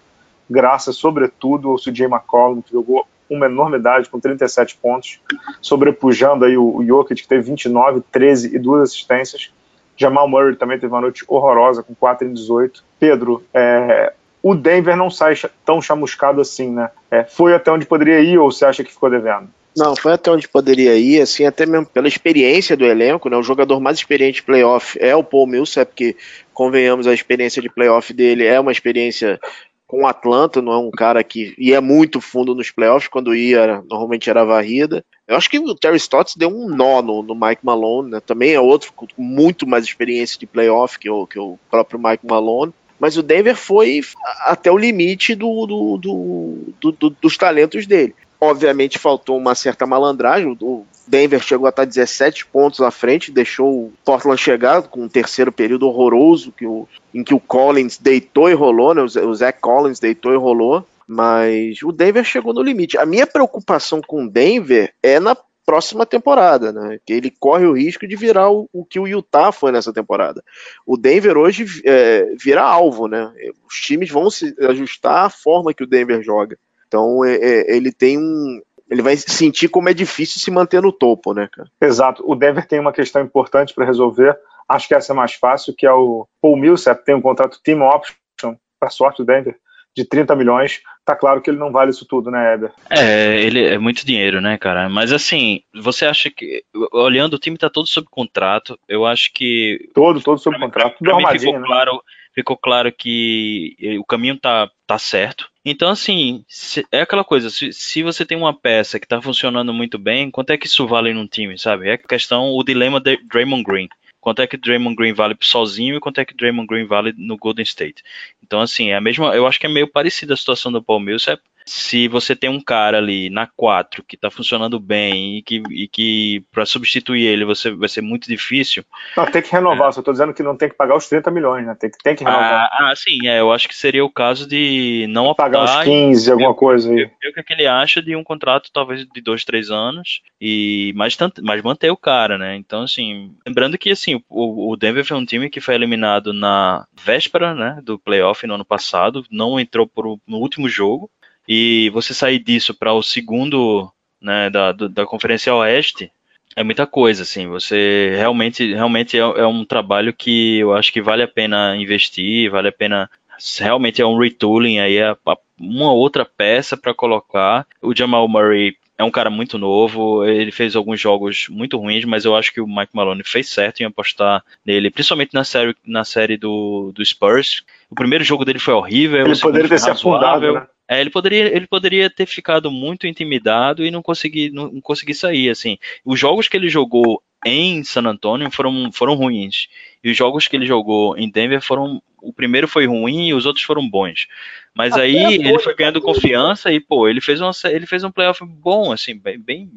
graças sobretudo ao CJ McCollum, que jogou uma enormidade com 37 pontos, sobrepujando aí o, o Jokic, que teve 29, 13 e duas assistências. Jamal Murray também teve uma noite horrorosa com 4 em 18. Pedro, é, o Denver não sai tão chamuscado assim, né? É, foi até onde poderia ir ou você acha que ficou devendo? Não, foi até onde poderia ir, assim, até mesmo pela experiência do elenco, né? O jogador mais experiente de playoff é o Paul Millsap, que, convenhamos, a experiência de playoff dele é uma experiência com o Atlanta, não é um cara que ia muito fundo nos playoffs, quando ia, normalmente era varrida. Eu acho que o Terry Stotts deu um nó no, no Mike Malone, né? Também é outro com muito mais experiência de playoff que o, que o próprio Mike Malone mas o Denver foi até o limite do, do, do, dos talentos dele. Obviamente faltou uma certa malandragem. O Denver chegou a estar 17 pontos à frente, deixou o Portland chegar com um terceiro período horroroso, que o, em que o Collins deitou e rolou, né? o Zach Collins deitou e rolou. Mas o Denver chegou no limite. A minha preocupação com o Denver é na próxima temporada, né? Que ele corre o risco de virar o, o que o Utah foi nessa temporada. O Denver hoje é, vira alvo, né? Os times vão se ajustar à forma que o Denver joga. Então é, é, ele tem um. Ele vai sentir como é difícil se manter no topo, né, cara? Exato. O Denver tem uma questão importante para resolver. Acho que essa é mais fácil, que é o Paul Millsap tem um contrato team option, para sorte do Denver, de 30 milhões. Tá claro que ele não vale isso tudo, né, Eber? É, ele é muito dinheiro, né, cara? Mas assim, você acha que olhando o time tá todo sob contrato, eu acho que todo, todo sob contrato, tudo armadinho, ficou né? claro, ficou claro que o caminho tá tá certo. Então, assim, se, é aquela coisa, se, se você tem uma peça que tá funcionando muito bem, quanto é que isso vale num time, sabe? É a questão, o dilema de Draymond Green. Quanto é que Draymond Green vale sozinho e quanto é que Draymond Green vale no Golden State. Então, assim, é a mesma, eu acho que é meio parecida a situação do Paul Millsap, se você tem um cara ali na 4 que está funcionando bem e que, e que para substituir ele você vai ser muito difícil. Não, tem que renovar, é. só estou dizendo que não tem que pagar os 30 milhões, né? Tem que, tem que renovar. Ah, ah sim, é, eu acho que seria o caso de não optar. Pagar os 15, alguma coisa aí. Ver o que, é que ele acha de um contrato talvez de 2, 3 anos, e mas, mas manter o cara, né? Então, assim, lembrando que assim, o, o Denver foi um time que foi eliminado na véspera né, do playoff no ano passado, não entrou por, no último jogo. E você sair disso para o segundo né, da, da Conferência Oeste é muita coisa, assim. Você realmente, realmente é, é, um trabalho que eu acho que vale a pena investir, vale a pena. Realmente é um retooling aí, é uma outra peça para colocar. O Jamal Murray é um cara muito novo, ele fez alguns jogos muito ruins, mas eu acho que o Mike Malone fez certo em apostar nele, principalmente na série, na série do, do Spurs. O primeiro jogo dele foi horrível. Ele poderia ter se afundado, né? É, ele poderia, ele poderia ter ficado muito intimidado e não conseguir, não, não conseguir sair, assim. Os jogos que ele jogou em San Antonio foram, foram ruins. E os jogos que ele jogou em Denver foram. O primeiro foi ruim e os outros foram bons. Mas Até aí ele foi ganhando confiança e, pô, ele fez, uma, ele fez um playoff bom, assim, bem, bem,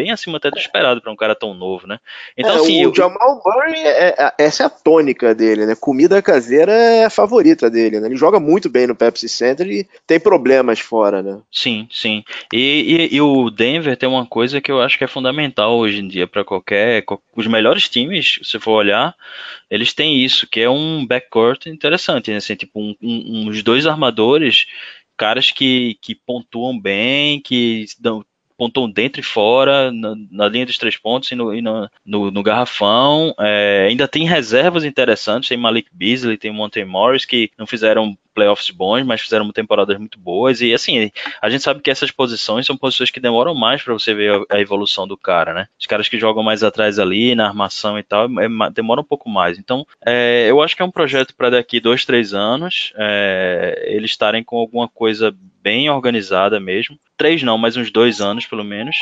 bem acima até do esperado para um cara tão novo, né? Então, é, assim, o eu... Jamal Murray, é, é, essa é a tônica dele, né? Comida caseira é a favorita dele, né? Ele joga muito bem no Pepsi Center e tem problemas fora, né? Sim, sim. E, e, e o Denver tem uma coisa que eu acho que é fundamental hoje em dia para qualquer. Os melhores times, se for olhar, eles têm isso, que é um backcourt interessante, né? Assim, tipo, um, um, uns dois armadores caras que, que pontuam bem, que dão, pontou dentro e fora, na, na, linha dos três pontos e no, e no, no, no, garrafão. É, ainda tem reservas interessantes, tem Malik Beasley, tem Monte Morris, que não fizeram playoffs bons, mas fizeram temporadas muito boas. E assim, a gente sabe que essas posições são posições que demoram mais para você ver a, evolução do cara, né? Os caras que jogam mais atrás ali, na armação e tal, é, demora um pouco mais. Então, é, eu acho que é um projeto para daqui dois, três anos, é, eles estarem com alguma coisa bem organizada mesmo. Três não, mas uns dois anos pelo menos.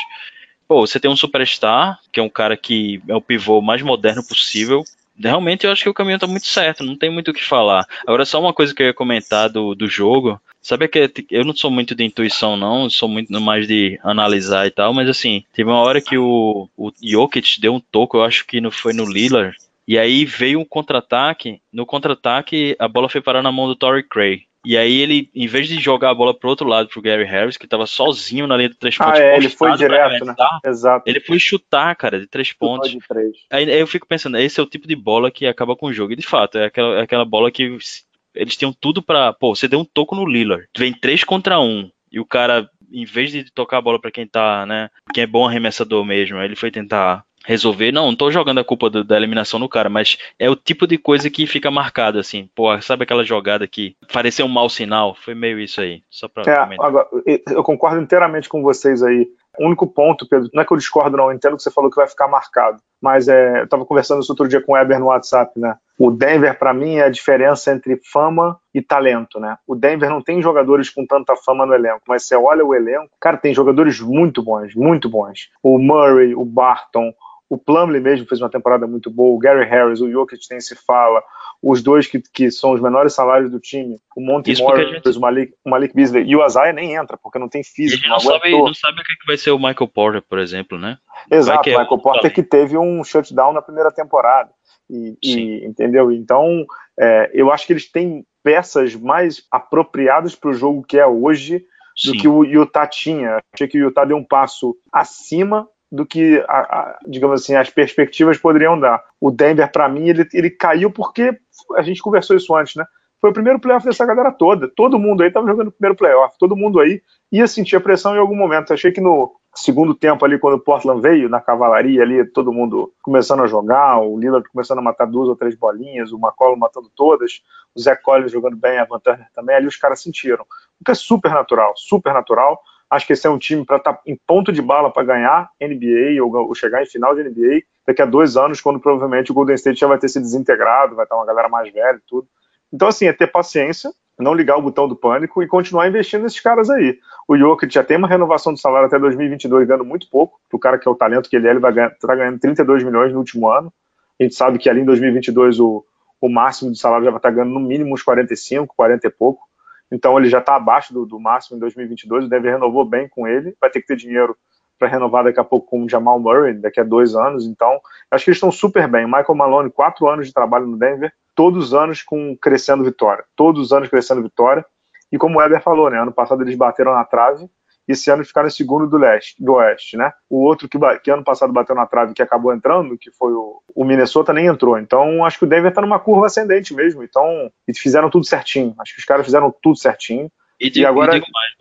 Pô, você tem um superstar, que é um cara que é o pivô mais moderno possível, realmente eu acho que o caminho tá muito certo, não tem muito o que falar. Agora, só uma coisa que eu ia comentar do, do jogo. Sabe que eu não sou muito de intuição, não, sou muito mais de analisar e tal, mas assim, teve uma hora que o, o Jokic deu um toco, eu acho que não foi no Lillard, e aí veio um contra-ataque. No contra-ataque, a bola foi parar na mão do Torrey Cray. E aí ele, em vez de jogar a bola pro outro lado pro Gary Harris, que tava sozinho na linha de três pontos, ah, é, ele foi direto, né? Exato. Ele foi chutar, cara, de três pontos. De três. Aí, aí, eu fico pensando, esse é o tipo de bola que acaba com o jogo. E de fato, é aquela, é aquela bola que eles tinham tudo para, pô, você deu um toco no Lillard, vem três contra um e o cara, em vez de tocar a bola para quem tá, né, quem é bom arremessador mesmo, ele foi tentar resolver. Não, não tô jogando a culpa do, da eliminação no cara, mas é o tipo de coisa que fica marcado, assim. Pô, sabe aquela jogada que pareceu um mau sinal? Foi meio isso aí. Só pra é, agora, eu concordo inteiramente com vocês aí. O único ponto, Pedro, não é que eu discordo, não, eu entendo que você falou que vai ficar marcado. Mas é, eu estava conversando isso outro dia com o Eber no WhatsApp, né? O Denver, para mim, é a diferença entre fama e talento, né? O Denver não tem jogadores com tanta fama no elenco, mas você olha o elenco, cara, tem jogadores muito bons, muito bons. O Murray, o Barton, o Plumlee mesmo fez uma temporada muito boa, o Gary Harris, o Jokic nem se fala, os dois que, que são os menores salários do time, o Monty Morris, gente... o, Malik, o Malik Beasley e o Isaiah nem entra, porque não tem físico. Ele não, sabe, não sabe o que vai ser o Michael Porter, por exemplo, né? Exato, o é Michael Porter que teve um shutdown na primeira temporada. E, e entendeu? Então, é, eu acho que eles têm peças mais apropriadas para o jogo que é hoje do Sim. que o Utah tinha. Achei que o Utah deu um passo acima do que, a, a, digamos assim, as perspectivas poderiam dar. O Denver, para mim, ele, ele caiu porque a gente conversou isso antes, né? Foi o primeiro playoff dessa galera toda. Todo mundo aí estava jogando o primeiro playoff. Todo mundo aí ia sentir a pressão em algum momento. Achei que no segundo tempo ali, quando o Portland veio, na cavalaria ali, todo mundo começando a jogar, o Lillard começando a matar duas ou três bolinhas, o McCollum matando todas, o Zé Collins jogando bem, a Van Turner também, ali os caras sentiram. O que é super natural, super natural. Acho que esse é um time para estar tá em ponto de bala para ganhar NBA ou, ou, chegar em final de NBA daqui a dois anos, quando provavelmente o Golden State já vai ter se desintegrado, vai estar uma galera mais velha e tudo. Então, assim, é ter paciência, não ligar o botão do pânico e continuar investindo nesses caras aí. O Jokic já tem uma renovação de salário até 2022, ganhando muito pouco. O cara que é o talento que ele é, ele vai estar tá ganhando 32 milhões no último ano. A gente sabe que ali em 2022 o, o máximo de salário já vai estar tá ganhando no mínimo uns 45, 40 e pouco. Então ele já está abaixo do, do, máximo em 2022. O Denver renovou bem com ele. Vai ter que ter dinheiro para renovar daqui a pouco com o Jamal Murray, daqui a dois anos. Então acho que eles estão super bem. Michael Malone, quatro anos de trabalho no Denver, todos os anos com crescendo vitória. Todos os anos crescendo vitória. E como o Weber falou, né, ano passado eles bateram na trave esse ano ficaram em segundo do leste, do oeste, né? O outro que, que ano passado bateu na trave que acabou entrando, que foi o, o Minnesota, nem entrou. Então acho que o Denver está numa curva ascendente mesmo. Então, e fizeram tudo certinho. Acho que os caras fizeram tudo certinho. E, e agora. E digo mais,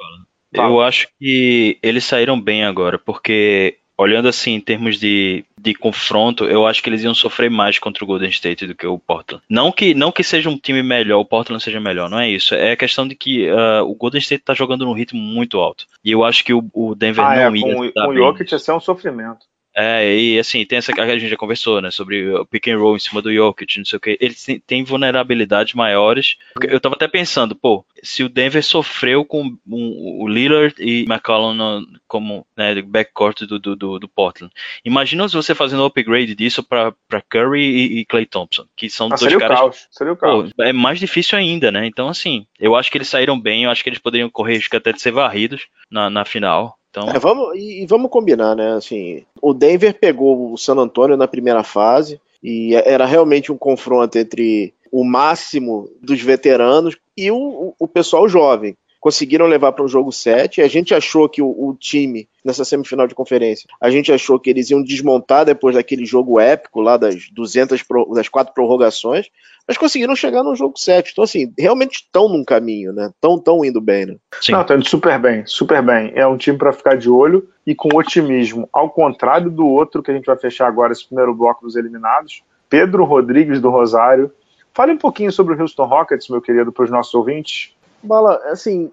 Bala. Eu acho que eles saíram bem agora, porque olhando assim em termos de, de confronto, eu acho que eles iam sofrer mais contra o Golden State do que o Portland. Não que não que seja um time melhor, o Portland seja melhor, não é isso. É a questão de que uh, o Golden State está jogando num ritmo muito alto. E eu acho que o, o Denver ah, não é, ia. Com, com o Jokic ia ser um sofrimento. É, e assim, tem essa que a gente já conversou, né, sobre o pick and roll em cima do Jokic, não sei o que. Eles têm vulnerabilidades maiores. Eu tava até pensando, pô, se o Denver sofreu com o Lillard e McCollum no, como né, backcourt do, do, do, Portland. Imagina se você fazendo um upgrade disso para Curry e, e Clay Thompson, que são ah, dois seria caras. O caos. Seria o caos. Pô, é mais difícil ainda, né? Então, assim, eu acho que eles saíram bem, eu acho que eles poderiam correr risco até de ser varridos na, na final. Então... É, vamos, e, vamos combinar, né? Assim, o Denver pegou o San Antonio na primeira fase e era realmente um confronto entre o máximo dos veteranos e o, o pessoal jovem. Conseguiram levar para um jogo 7. A gente achou que o, o, time, nessa semifinal de conferência, a gente achou que eles iam desmontar depois daquele jogo épico lá das 200 das quatro prorrogações mas conseguiram chegar no jogo 7. Então, assim, realmente estão num caminho, né? Estão tão indo bem, né? Sim. Não, estão indo super bem, super bem. É um time para ficar de olho e com otimismo. Ao contrário do outro que a gente vai fechar agora, esse primeiro bloco dos eliminados, Pedro Rodrigues do Rosário. Fale um pouquinho sobre o Houston Rockets, meu querido, para os nossos ouvintes. Bala, assim,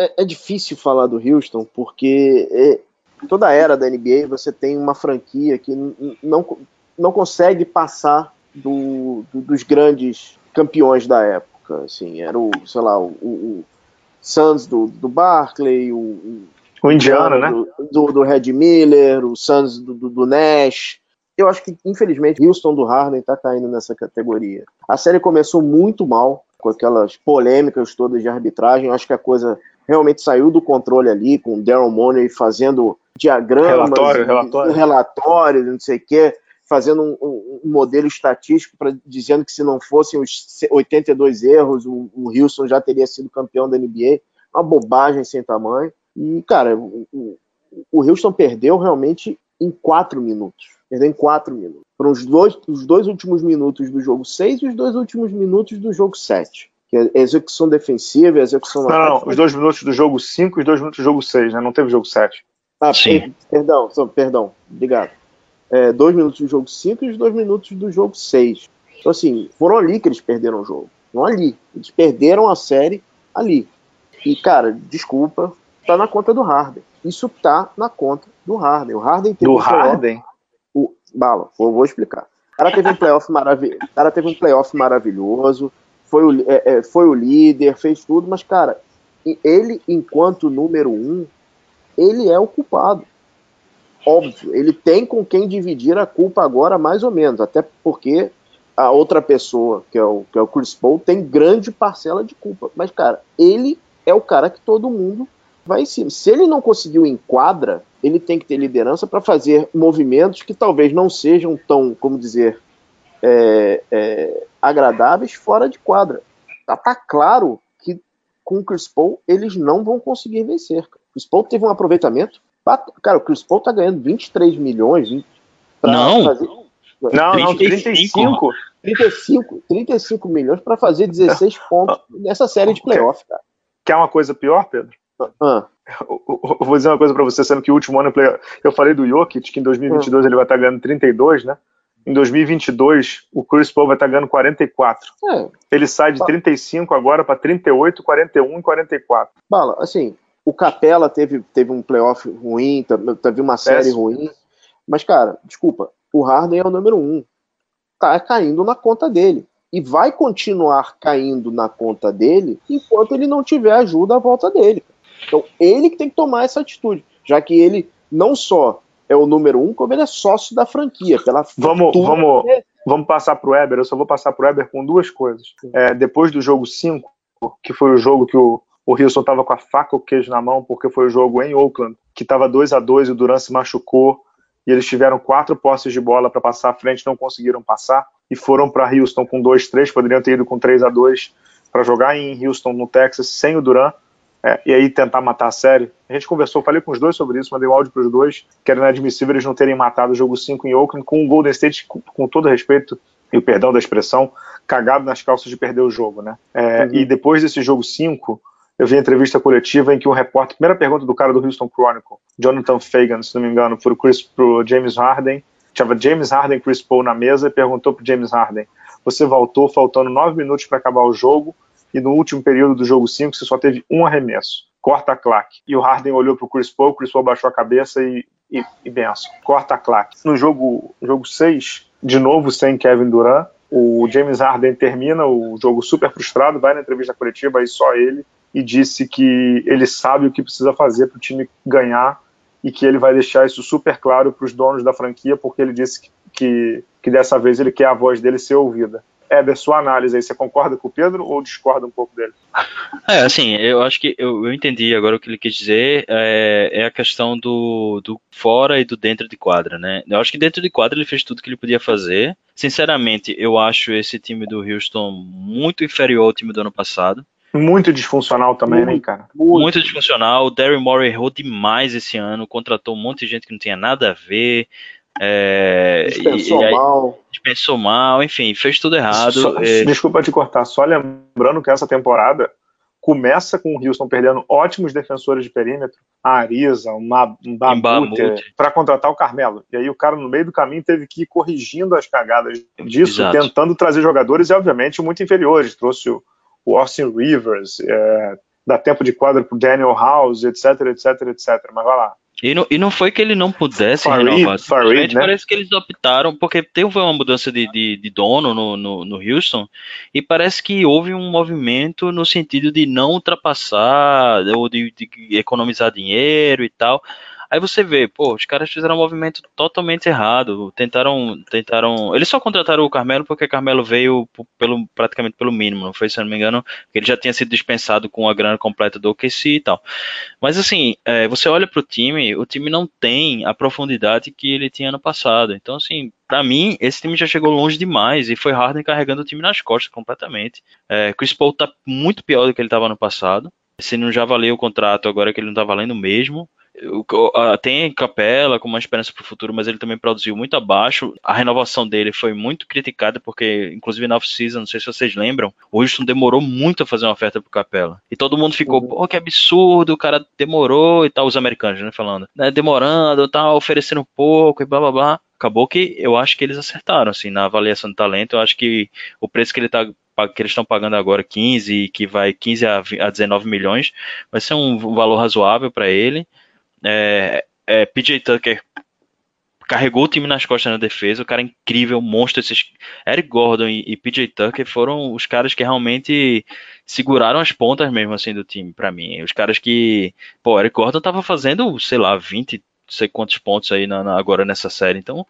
é, é, difícil falar do Houston, porque é, toda a era da NBA você tem uma franquia que não, não consegue passar do, do, dos grandes campeões da época. Assim, era o, sei lá, o, o Suns do, do Barclay, o, o Indiana, né? Do, do, Red Miller, o Suns do, do, do Nash. eu acho que, infelizmente, Houston do Harden tá caindo nessa categoria. A série começou muito mal, com aquelas polêmicas todas de arbitragem. Eu acho que a coisa realmente saiu do controle ali, com o Daryl Money fazendo diagramas, relatório, relatório. relatórios, não sei o quê, fazendo um, um, um modelo estatístico para dizendo que se não fossem os 82 erros, o, o Houston já teria sido campeão da NBA. Uma bobagem sem tamanho. E, cara, o, o Houston perdeu realmente em quatro minutos. Perdeu em quatro minutos. Foram os dois, os dois últimos minutos do jogo 6 e os dois últimos minutos do jogo 7. Que é execução defensiva e execução... Não, não, os dois minutos do jogo 5 e os dois minutos do jogo 6, né? Não teve jogo 7. Ah, per, perdão, perdão, obrigado. É, dois minutos do jogo 5 e os dois minutos do jogo 6. Então, assim, foram ali que eles perderam o jogo. Não ali. Eles perderam a série ali. E, cara, desculpa, tá na conta do Harden. Isso tá na conta do Harden. O Harden teve do um Harden? O, bala, vou, vou explicar. O cara teve um playoff maravilhoso. cara teve um playoff maravilhoso. Foi o, é, é, foi o líder, fez tudo, mas, cara, ele, enquanto número um, ele é o culpado. Óbvio, ele tem com quem dividir a culpa agora, mais ou menos, até porque a outra pessoa, que é o, que é o Chris Paul, tem grande parcela de culpa. Mas, cara, ele é o cara que todo mundo vai em cima. Se ele não conseguiu em quadra, ele tem que ter liderança para fazer movimentos que talvez não sejam tão, como dizer, é, é, agradáveis fora de quadra. Tá, tá, claro que com o Chris Paul eles não vão conseguir vencer. O Chris Paul teve um aproveitamento. Cara, o Chris Paul tá ganhando 23 milhões. Não. Fazer... Não, não, 35. 35, 35 milhões para fazer 16 pontos nessa série de playoff, cara. Quer uma coisa pior, Pedro? Ah. Eu, vou dizer uma coisa para você, sendo que o último ano eu falei do Jokic, que em 2022 ah. ele vai estar ganhando 32, né? Em 2022, o Chris Paul vai estar ganhando 44. É. Ele sai de 35 agora para 38, 41 e 44. Bala, assim, o Capela teve, teve um playoff ruim, teve uma série Péssimo. ruim. Mas, cara, desculpa, o Harden é o número um. Tá caindo na conta dele e vai continuar caindo na conta dele enquanto ele não tiver ajuda à volta dele. Então, ele que tem que tomar essa atitude, já que ele não só é o número um, como ele é sócio da franquia. Pela vamos, vamos, vamos passar para o Weber. Eu só vou passar para o Weber com duas coisas. É, depois do jogo 5, que foi o jogo que o, o Wilson estava com a faca ou queijo na mão, porque foi o jogo em Oakland, que estava 2 a 2 e o Durant se machucou, e eles tiveram quatro posses de bola para passar à frente, não conseguiram passar, e foram para Houston com 2-3, poderiam ter ido com 3 a 2 para jogar em Houston, no Texas, sem o Durant, é, e aí tentar matar a série. A gente conversou, falei com os dois sobre isso, mandei um áudio para os dois, que era inadmissível eles não terem matado o jogo 5 em Oakland, com o Golden State, com, com todo respeito e o perdão da expressão, cagado nas calças de perder o jogo, né? É, uhum. E depois desse jogo 5, eu vi a entrevista coletiva em que um repórter, primeira pergunta do cara do Houston Chronicle, Jonathan Fagan, se não me engano, foi Chris, pro James Harden, tinha James Harden e Chris Paul na mesa e perguntou pro James Harden, você voltou faltando nove minutos para acabar o jogo, e no último período do jogo 5 você só teve um arremesso. Corta a claque. E o Harden olhou para o Chris Paul, o Chris Paul baixou a cabeça e, e, e benção. Corta a claque. No jogo 6, jogo seis, de novo sem Kevin Durant, o James Harden termina o jogo super frustrado, vai na entrevista coletiva, aí só ele, e disse que ele sabe o que precisa fazer para o time ganhar e que ele vai deixar isso super claro para os donos da franquia, porque ele disse que, que, que dessa vez ele quer a voz dele ser ouvida. Éber, sua análise aí, você concorda com o Pedro ou discorda um pouco dele? É, assim, eu acho que eu, eu entendi agora o que ele quis dizer, é, é, a questão do, do fora e do dentro de quadra, né? Eu acho que dentro de quadra ele fez tudo que ele podia fazer. Sinceramente, eu acho esse time do Houston muito inferior ao time do ano passado. Muito disfuncional também, né, muito, né, cara? Muito, muito disfuncional. O Darren Moore errou demais esse ano, contratou um monte de gente que não tinha nada a ver. É, dispensou e, e mal. Dispensou mal, enfim, fez tudo errado. Só, é... Desculpa te cortar, só lembrando que essa temporada começa com o Houston perdendo ótimos defensores de perímetro, a Arisa, um Babute, para contratar o Carmelo. E aí o cara no meio do caminho teve que ir corrigindo as cagadas disso, Exato. tentando trazer jogadores e obviamente muito inferiores. Trouxe o, o Austin Rivers, é, dá tempo de quadra pro Daniel House, etc, etc, etc. Mas vai lá. E não, e não foi que ele não pudesse Farid, renovar. Farid, né? Parece que eles optaram, porque teve uma mudança de, de, de dono no, no, no, Houston, e parece que houve um movimento no sentido de não ultrapassar, ou de, de economizar dinheiro e tal. Aí você vê, pô, os caras fizeram um movimento totalmente errado, tentaram, tentaram, eles só contrataram o Carmelo porque o Carmelo veio pelo, praticamente pelo mínimo, não foi, se eu não me engano, que ele já tinha sido dispensado com a grana completa do OKC e tal. Mas assim, é, você olha pro time, o time não tem a profundidade que ele tinha ano passado, então assim, para mim, esse time já chegou longe demais e foi Harden carregando o time nas costas completamente. É, Chris Paul tá muito pior do que ele estava no passado. Se não já valeu o contrato, agora que ele não tá valendo mesmo. Tem Capela com uma esperança para o futuro, mas ele também produziu muito abaixo. A renovação dele foi muito criticada, porque, inclusive na off-season, não sei se vocês lembram, o Houston demorou muito a fazer uma oferta pro Capela. E todo mundo ficou, uhum. pô, que absurdo, o cara demorou e tal, os americanos, né, falando, né, demorando, tal, oferecendo pouco e blá blá blá acabou que eu acho que eles acertaram, assim, na avaliação do talento, eu acho que o preço que ele tá que eles estão pagando agora 15 que vai 15 a, 19 milhões, vai ser um valor razoável para ele. É, é, PJ Tucker carregou o time nas costas na defesa, o cara é incrível, monstro. Esses, Eric Gordon e, e PJ Tucker foram os caras que realmente seguraram as pontas mesmo assim do time para mim. Os caras que, pô, Eric Gordon tava fazendo, sei lá, 20, sei quantos pontos aí na, na, agora nessa série. Então,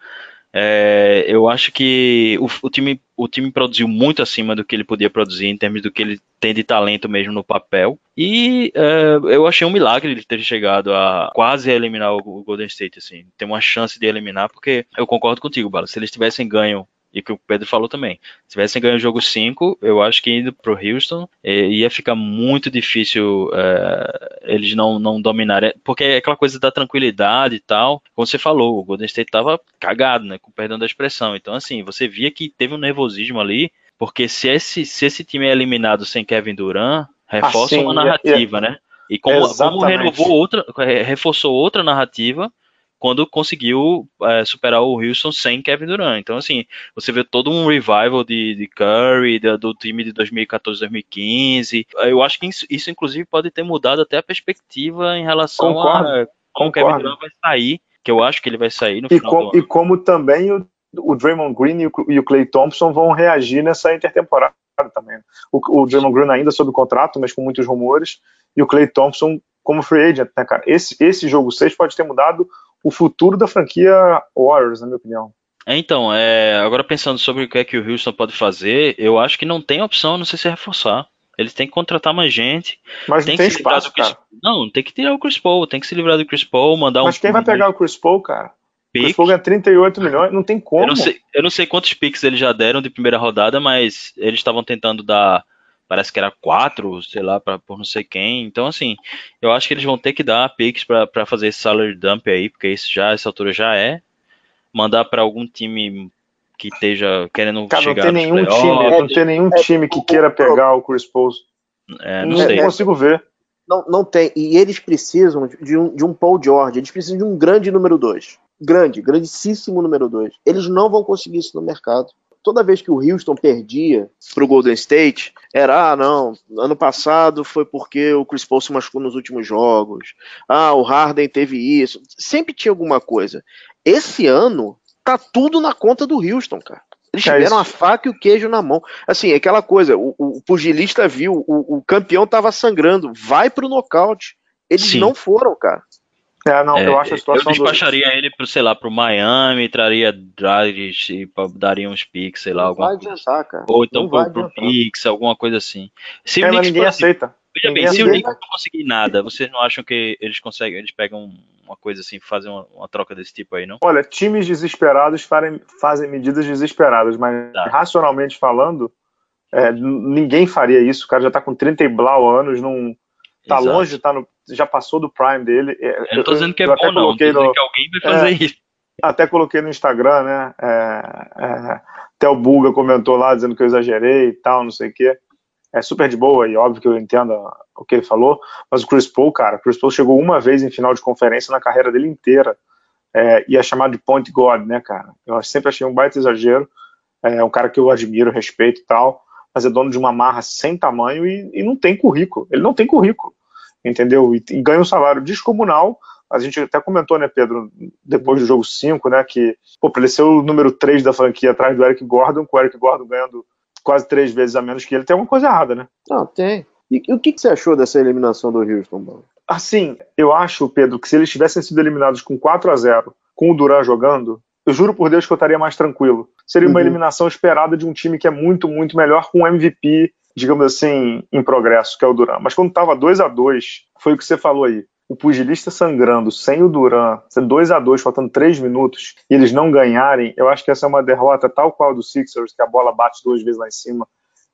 é, eu acho que o, o, time, o time produziu muito acima do que ele podia produzir em termos do que ele tem de talento mesmo no papel. E é, eu achei um milagre ele ter chegado a quase eliminar o, Golden State, assim. Tem uma chance de eliminar, porque eu concordo contigo, Bala. Se eles tivessem ganho e que o Pedro falou também. Se tivessem ganho o jogo 5, eu acho que indo pro Houston eh, ia ficar muito difícil eh, eles não, não dominarem, porque é aquela coisa da tranquilidade e tal, como você falou, o Golden State tava cagado, né, com perdão da expressão. Então, assim, você via que teve um nervosismo ali, porque se esse, se esse time é eliminado sem Kevin Durant, reforça assim, uma narrativa, é, é, né? E como, como renovou outra, reforçou outra narrativa, quando conseguiu é, superar o Houston sem Kevin Durant. Então, assim, você vê todo um revival de, de Curry, de, do time de 2014, 2015. Eu acho que isso, isso, inclusive, pode ter mudado até a perspectiva em relação concordo, a como o Kevin Durant vai sair, que eu acho que ele vai sair no e final com, do ano. E como também o, o Draymond Green e o, e o Clay Thompson vão reagir nessa intertemporada também. O, o Draymond Green ainda sob contrato, mas com muitos rumores, e o Clay Thompson como free agent, né, cara? Esse, esse jogo 6 pode ter mudado o futuro da franquia Warriors, na minha opinião. É, então, é, agora pensando sobre o que é que o Houston pode fazer, eu acho que não tem opção, não sei se reforçar. Eles têm que contratar mais gente. Mas tem não tem espaço, Chris... Não, tem que tirar o Chris Paul, tem que se livrar do Chris Paul, mandar Mas um... Mas quem vai pegar o Chris Paul, cara? O Chris Paul ganha 38 milhões, não tem como. Eu não sei, eu não sei quantos picks eles já deram de primeira rodada, mas eles estavam tentando dar parece que era quatro, sei lá, pra, por não sei quem. Então, assim, eu acho que eles vão ter que dar picks para fazer esse salary dump aí, porque isso já, essa altura já é. Mandar para algum time que esteja querendo Cara, chegar não tem nenhum time, Não tem nenhum time que queira pegar o Chris Paul. É, não, não sei. consigo ver. Não, não tem. E eles precisam de um, de um Paul George, eles precisam de um grande número 2. Grande, grandíssimo número 2. Eles não vão conseguir isso no mercado toda vez que o Houston perdia para o Golden State, era, ah, não, ano passado foi porque o Chris Paul se machucou nos últimos jogos, ah, o Harden teve isso, sempre tinha alguma coisa. Esse ano, tá tudo na conta do Houston, cara. Eles é tiveram a faca e o queijo na mão. Assim, aquela coisa, o, o pugilista viu, o, o campeão tava sangrando, vai pro nocaute. Eles Sim. não foram, cara. É, não, é, eu acho a situação. Eu despacharia do... ele pro, sei lá, pro Miami, traria Dragic e daria uns picks, sei lá, alguma vai adiantar, cara. Ou então pro, pro Knicks, alguma coisa assim. Se é, o Knicks ninguém aceita. Veja ninguém bem, se o Knicks não conseguir nada, vocês não acham que eles conseguem, eles pegam uma coisa assim, fazem uma, uma troca desse tipo aí, não? Olha, times desesperados fazem, fazem medidas desesperadas, mas tá. racionalmente falando, é, ninguém faria isso. O cara já tá com 30 e blau anos, não tá Exato. longe, tá no, já passou do prime dele. É, eu não tô dizendo que é bom, não, tô dizendo no, que alguém vai fazer é, isso. Até coloquei no Instagram, né? É, é, até o Bulga comentou lá dizendo que eu exagerei e tal, não sei o quê. É super de boa e óbvio que eu entendo o que ele falou, mas o Chris Paul, cara, o Chris Paul chegou uma vez em final de conferência na carreira dele inteira é, e é chamado de point god, né, cara? Eu sempre achei um baita exagero. É um cara que eu admiro, respeito e tal, mas é dono de uma marra sem tamanho e, e não tem currículo. Ele não tem currículo entendeu? E, e ganha um salário descomunal. A gente até comentou, né, Pedro, depois do jogo 5, né, que pô, ele ser o número 3 da franquia atrás do Eric Gordon, com o Eric Gordon ganhando quase três vezes a menos que ele, tem alguma coisa errada, né? Não, tem. E, e o que, que, você achou dessa eliminação do Houston, Paulo? Assim, eu acho, Pedro, que se eles tivessem sido eliminados com 4 a 0 com o Duran jogando, eu juro por Deus que eu estaria mais tranquilo. Seria uma uhum. eliminação esperada de um time que é muito, muito melhor, com um MVP, digamos assim, em progresso, que é o Duran. Mas quando estava 2 a 2 foi o que você falou aí. O pugilista sangrando sem o Duran, 2 a 2 faltando 3 minutos, e eles não ganharem, eu acho que essa é uma derrota tal qual do Sixers, que a bola bate duas vezes lá em cima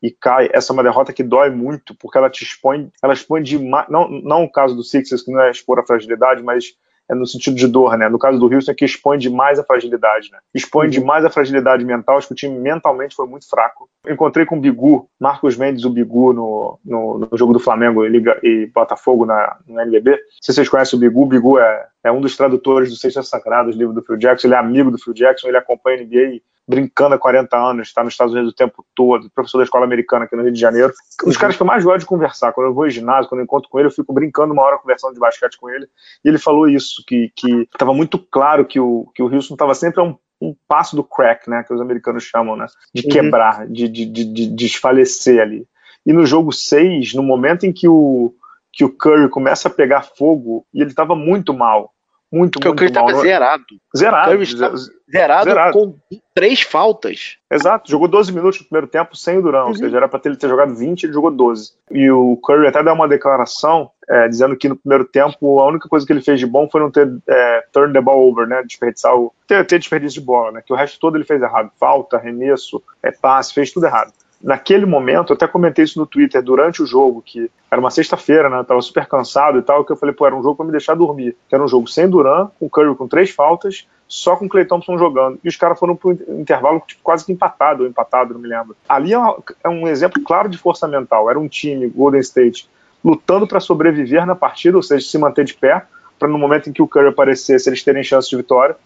e cai. Essa é uma derrota que dói muito, porque ela te expõe, ela expõe demais. Não, não o caso do Sixers, que não é expor a fragilidade, mas é no sentido de dor, né? No caso do Houston é que expõe demais a fragilidade, né? Expõe uhum. demais a fragilidade mental, acho que o time mentalmente foi muito fraco. encontrei com o Bigu, Marcos Mendes, o Bigu, no, no, no jogo do Flamengo e, Liga, e Botafogo na, no NBB. Se vocês conhecem o Bigu, o Bigu é, é um dos tradutores do Sexta Sagrados, livro do Phil Jackson, ele é amigo do Phil Jackson, ele acompanha a NBA brincando há 40 anos, está nos Estados Unidos o tempo todo, professor da escola americana aqui no Rio de Janeiro. Um dos caras que eu mais gosto de conversar. Quando eu vou ao ginásio, quando eu encontro com ele, eu fico brincando uma hora conversando de basquete com ele. E ele falou isso, que estava muito claro que o, que o Houston estava sempre a um, um, passo do crack, né, que os americanos chamam, né, de uhum. quebrar, uhum. de, de, de, de desfalecer ali. E no jogo 6, no momento em que o, que o Curry começa a pegar fogo, e ele estava muito mal, muito, Porque muito o Curry estava zerado. Zerado. zerado. zerado. com três faltas. Exato, jogou 12 minutos no primeiro tempo sem o Durão, uhum. ou seja, era para ele ter jogado 20, ele jogou 12. E o Curry até deu uma declaração é, dizendo que no primeiro tempo a única coisa que ele fez de bom foi não ter é, turn the ball over, né, desperdiçar o, ter, ter desperdício de bola, né, que o resto todo ele fez errado, falta, arremesso, é, passe, fez tudo errado naquele momento, eu até comentei isso no Twitter durante o jogo, que era uma sexta-feira, né? Eu tava super cansado e tal, que eu falei, pô, era um jogo para me deixar dormir. Que era um jogo sem Duran, com Curry com três faltas, só com o Clay Thompson jogando. E os caras foram pro intervalo tipo, quase que empatado, ou empatado, não me lembro. Ali é, é um exemplo claro de força mental. Era um time, Golden State, lutando para sobreviver na partida, ou seja, se manter de pé, para no momento em que o Curry aparecesse, eles terem chance de vitória.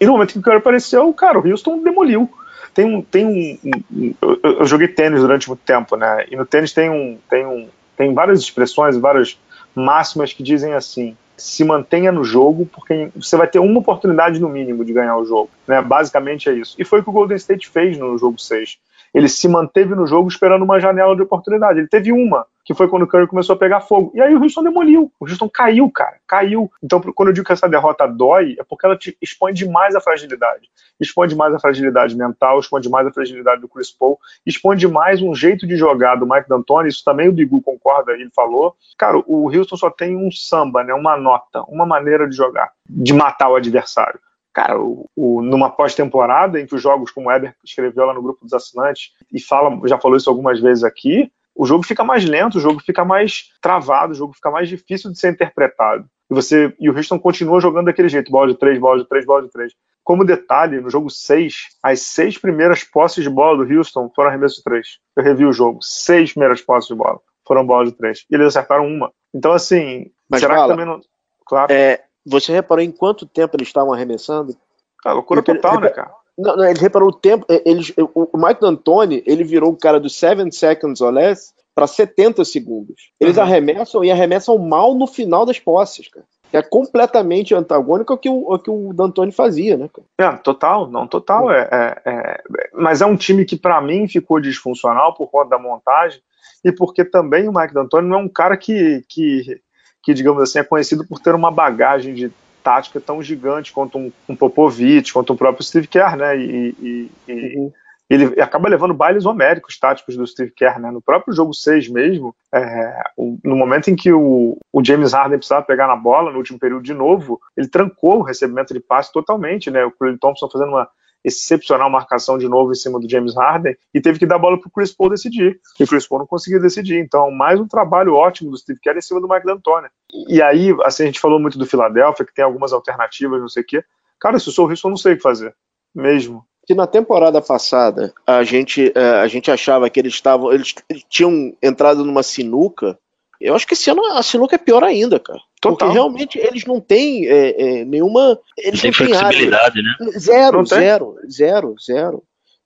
E no momento em que o Curry apareceu, cara, o Houston demoliu. Tem um. Tem um, eu, eu, joguei tênis durante muito tempo, né? E no tênis tem um. Tem, um, tem várias expressões, várias máximas que dizem assim: se mantenha no jogo, porque você vai ter uma oportunidade no mínimo de ganhar o jogo. Né? Basicamente é isso. E foi o que o Golden State fez no jogo 6 ele se manteve no jogo esperando uma janela de oportunidade. Ele teve uma, que foi quando o Curry começou a pegar fogo. E aí o Houston demoliu. O Houston caiu, cara. Caiu. Então, quando eu digo que essa derrota dói, é porque ela te expõe demais a fragilidade. Expõe demais a fragilidade mental, expõe demais a fragilidade do Chris Paul, expõe demais um jeito de jogar do Mike D'Antoni. Isso também o Bigu concorda, ele falou. Cara, o Houston só tem um samba, né? Uma nota, uma maneira de jogar, de matar o adversário. Cara, o, o, numa pós-temporada, em que os jogos, como o Eber escreveu lá no grupo dos assinantes, e fala, já falou isso algumas vezes aqui, o jogo fica mais lento, o jogo fica mais travado, o jogo fica mais difícil de ser interpretado. E você e o Houston continua jogando daquele jeito, bola de três, bola de três, bola de três. Como detalhe, no jogo 6, as seis primeiras posses de bola do Houston foram arremesso de três. Eu revi o jogo. Seis primeiras posses de bola foram bola de três. E eles acertaram uma. Então, assim, Mas será fala, que também não. Claro. É, você reparou em quanto tempo eles estavam arremessando? Ah, loucura total, né, cara? Não, não, ele reparou o tempo. Eles, o Mike D'Antoni, ele virou o cara dos 7 seconds or less para 70 segundos. Eles uhum. arremessam e arremessam mal no final das posses, cara. É completamente antagônico ao que o, ao que o D'Antoni fazia, né, cara? É, total, não, total. É, é, é mas é um time que, para mim, ficou disfuncional por conta da montagem e porque também o Mike D'Antoni não é um cara que, que que, digamos assim, é conhecido por ter uma bagagem de tática tão gigante quanto um, um Popovich, quanto o próprio Steve Kerr, né? E, e, e uhum. ele acaba levando bailes homéricos táticos do Steve Kerr, né? No próprio jogo 6 mesmo, é, no momento em que o, o, James Harden precisava pegar na bola no último período de novo, ele trancou o recebimento de passe totalmente, né? O Clay Thompson fazendo uma excepcional marcação de novo em cima do James Harden e teve que dar bola para o Chris Paul decidir. E o Chris Paul não conseguiu decidir. Então, mais um trabalho ótimo do Steve Kerr em cima do Mike D'Antoni. E aí, assim, a gente falou muito do Philadelphia, que tem algumas alternativas, não sei o quê. Cara, se eu sou o Houston, eu não sei o que fazer. Mesmo. Se na temporada passada a gente, é, a gente achava que eles estavam. Eles tinham entrado numa sinuca eu acho que esse ano a sinuca é pior ainda, cara. Total. Porque realmente eles não têm é, é, nenhuma. Eles não têm flexibilidade, né? Zero, zero, zero, zero,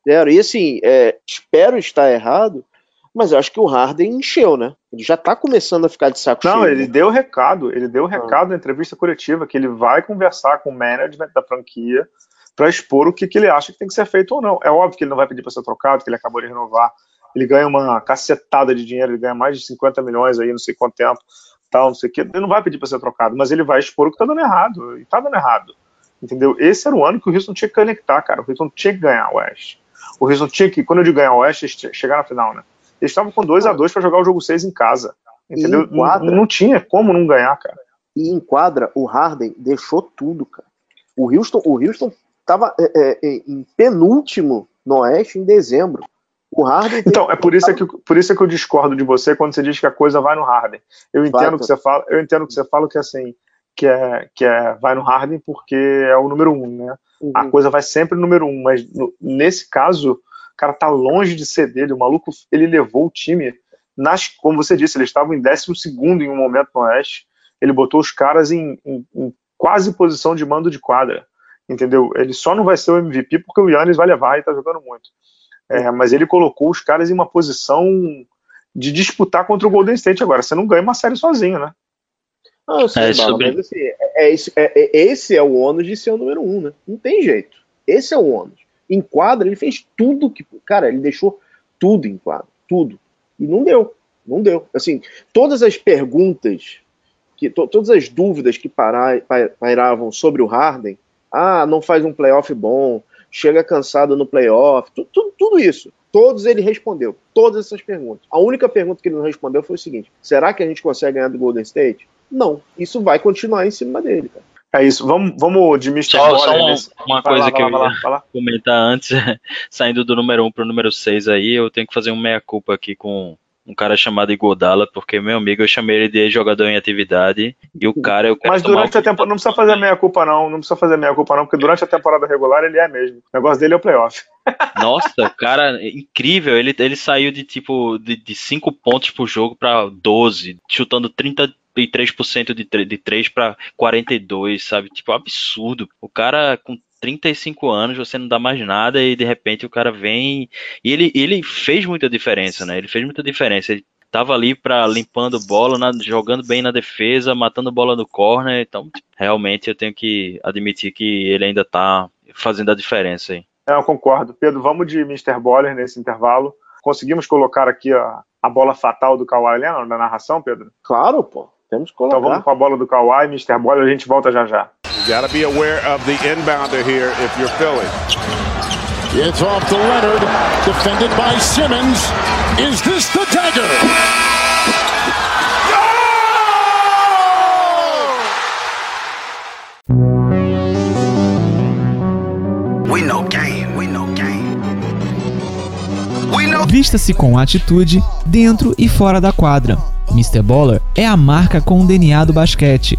zero. E assim, é, espero estar errado, mas eu acho que o Harden encheu, né? Ele já tá começando a ficar de saco não, cheio. Não, ele né? deu recado, ele deu recado ah. na entrevista coletiva que ele vai conversar com o management da franquia para expor o que, que ele acha que tem que ser feito ou não. É óbvio que ele não vai pedir para ser trocado, que ele acabou de renovar ele ganha uma cacetada de dinheiro, ele ganha mais de 50 milhões aí, não sei quanto tempo, tal, não sei o quê. Ele não vai pedir para ser trocado, mas ele vai expor o que tá dando errado. E tá dando errado. Entendeu? Esse era o ano que o Houston tinha que conectar, cara. O Houston tinha que ganhar o Oeste. O Houston tinha que, quando eu digo ganhar o Oeste, chegar na final, né? Eles estavam com 2 a 2 para jogar o jogo 6 em casa. Entendeu? Não, não tinha como não ganhar, cara. E em quadra, o Harden deixou tudo, cara. O Houston, o Houston tava é, é em penúltimo no Oeste em dezembro. O Harden. Então, é por isso, é que, por isso é que eu discordo de você quando você diz que a coisa vai no Harden. Eu entendo que você fala, eu entendo que você fala que assim, que é, que é vai no Harden porque é o número um, né? Uhum. A coisa vai sempre no número um, mas no, nesse caso, o cara tá longe de ser dele. O maluco, ele levou o time nas, como você disse, eles estavam em décimo segundo em um momento no Oeste. Ele botou os caras em, em, em quase posição de mando de quadra entendeu? Ele só não vai ser o MVP porque o Yannis vai levar e tá jogando muito. É, mas ele colocou os caras em uma posição de disputar contra o Golden State agora. Você não ganha uma série sozinho, né? Não, eu sei, é, Bala, mas assim, é, é, é, esse é o ônus de ser o número um, né? Não tem jeito. Esse é o ônus. Em quadra, ele fez tudo que. Cara, ele deixou tudo em quadra. Tudo. E não deu. Não deu. Assim, todas as perguntas, que, to, todas as dúvidas que parar, pairavam sobre o Harden, ah, não faz um playoff bom, chega cansado no playoff, tudo, tudo, tudo, isso. Todos ele respondeu, todas essas perguntas. A única pergunta que ele não respondeu foi o seguinte: será que a gente consegue ganhar do Golden State? Não, isso vai continuar em cima dele, cara. É isso, vamos, vamos de Mr. Só, só uma, uma coisa lá, que eu ia comentar antes, saindo do número 1 para o número 6 aí, eu tenho que fazer um meia-culpa aqui com um cara chamado Igodala, porque meu amigo, eu chamei ele de jogador em atividade, e o cara... Eu Mas durante a temporada, não precisa fazer meia culpa não, não precisa fazer meia culpa não, porque durante a temporada regular ele é mesmo. O negócio dele é o playoff. Nossa, cara, incrível, ele, ele saiu de tipo, de 5 pontos por jogo para 12, chutando 33% de, de 3 para 42, sabe? Tipo, absurdo. O cara com 35 anos, você não dá mais nada e de repente o cara vem. E ele, ele fez muita diferença, né? Ele fez muita diferença. Ele tava ali para limpando bola, na, jogando bem na defesa, matando bola no corner. Então, realmente eu tenho que admitir que ele ainda tá fazendo a diferença aí. É, eu concordo. Pedro, vamos de Mr. Boller nesse intervalo. Conseguimos colocar aqui a, a bola fatal do Kawhi Leonard na narração, Pedro? Claro, pô. Temos que colocar. Então vamos com a bola do Kawhi, Mr. Boller, a gente volta já já. You got to be aware of the inbounder here if you're Philly. It's off to Leonard, defended by Simmons. Is this the dagger? We know game, we know game. Vista-se com atitude dentro e fora da quadra. Mr. Baller é a marca com o DNA do basquete.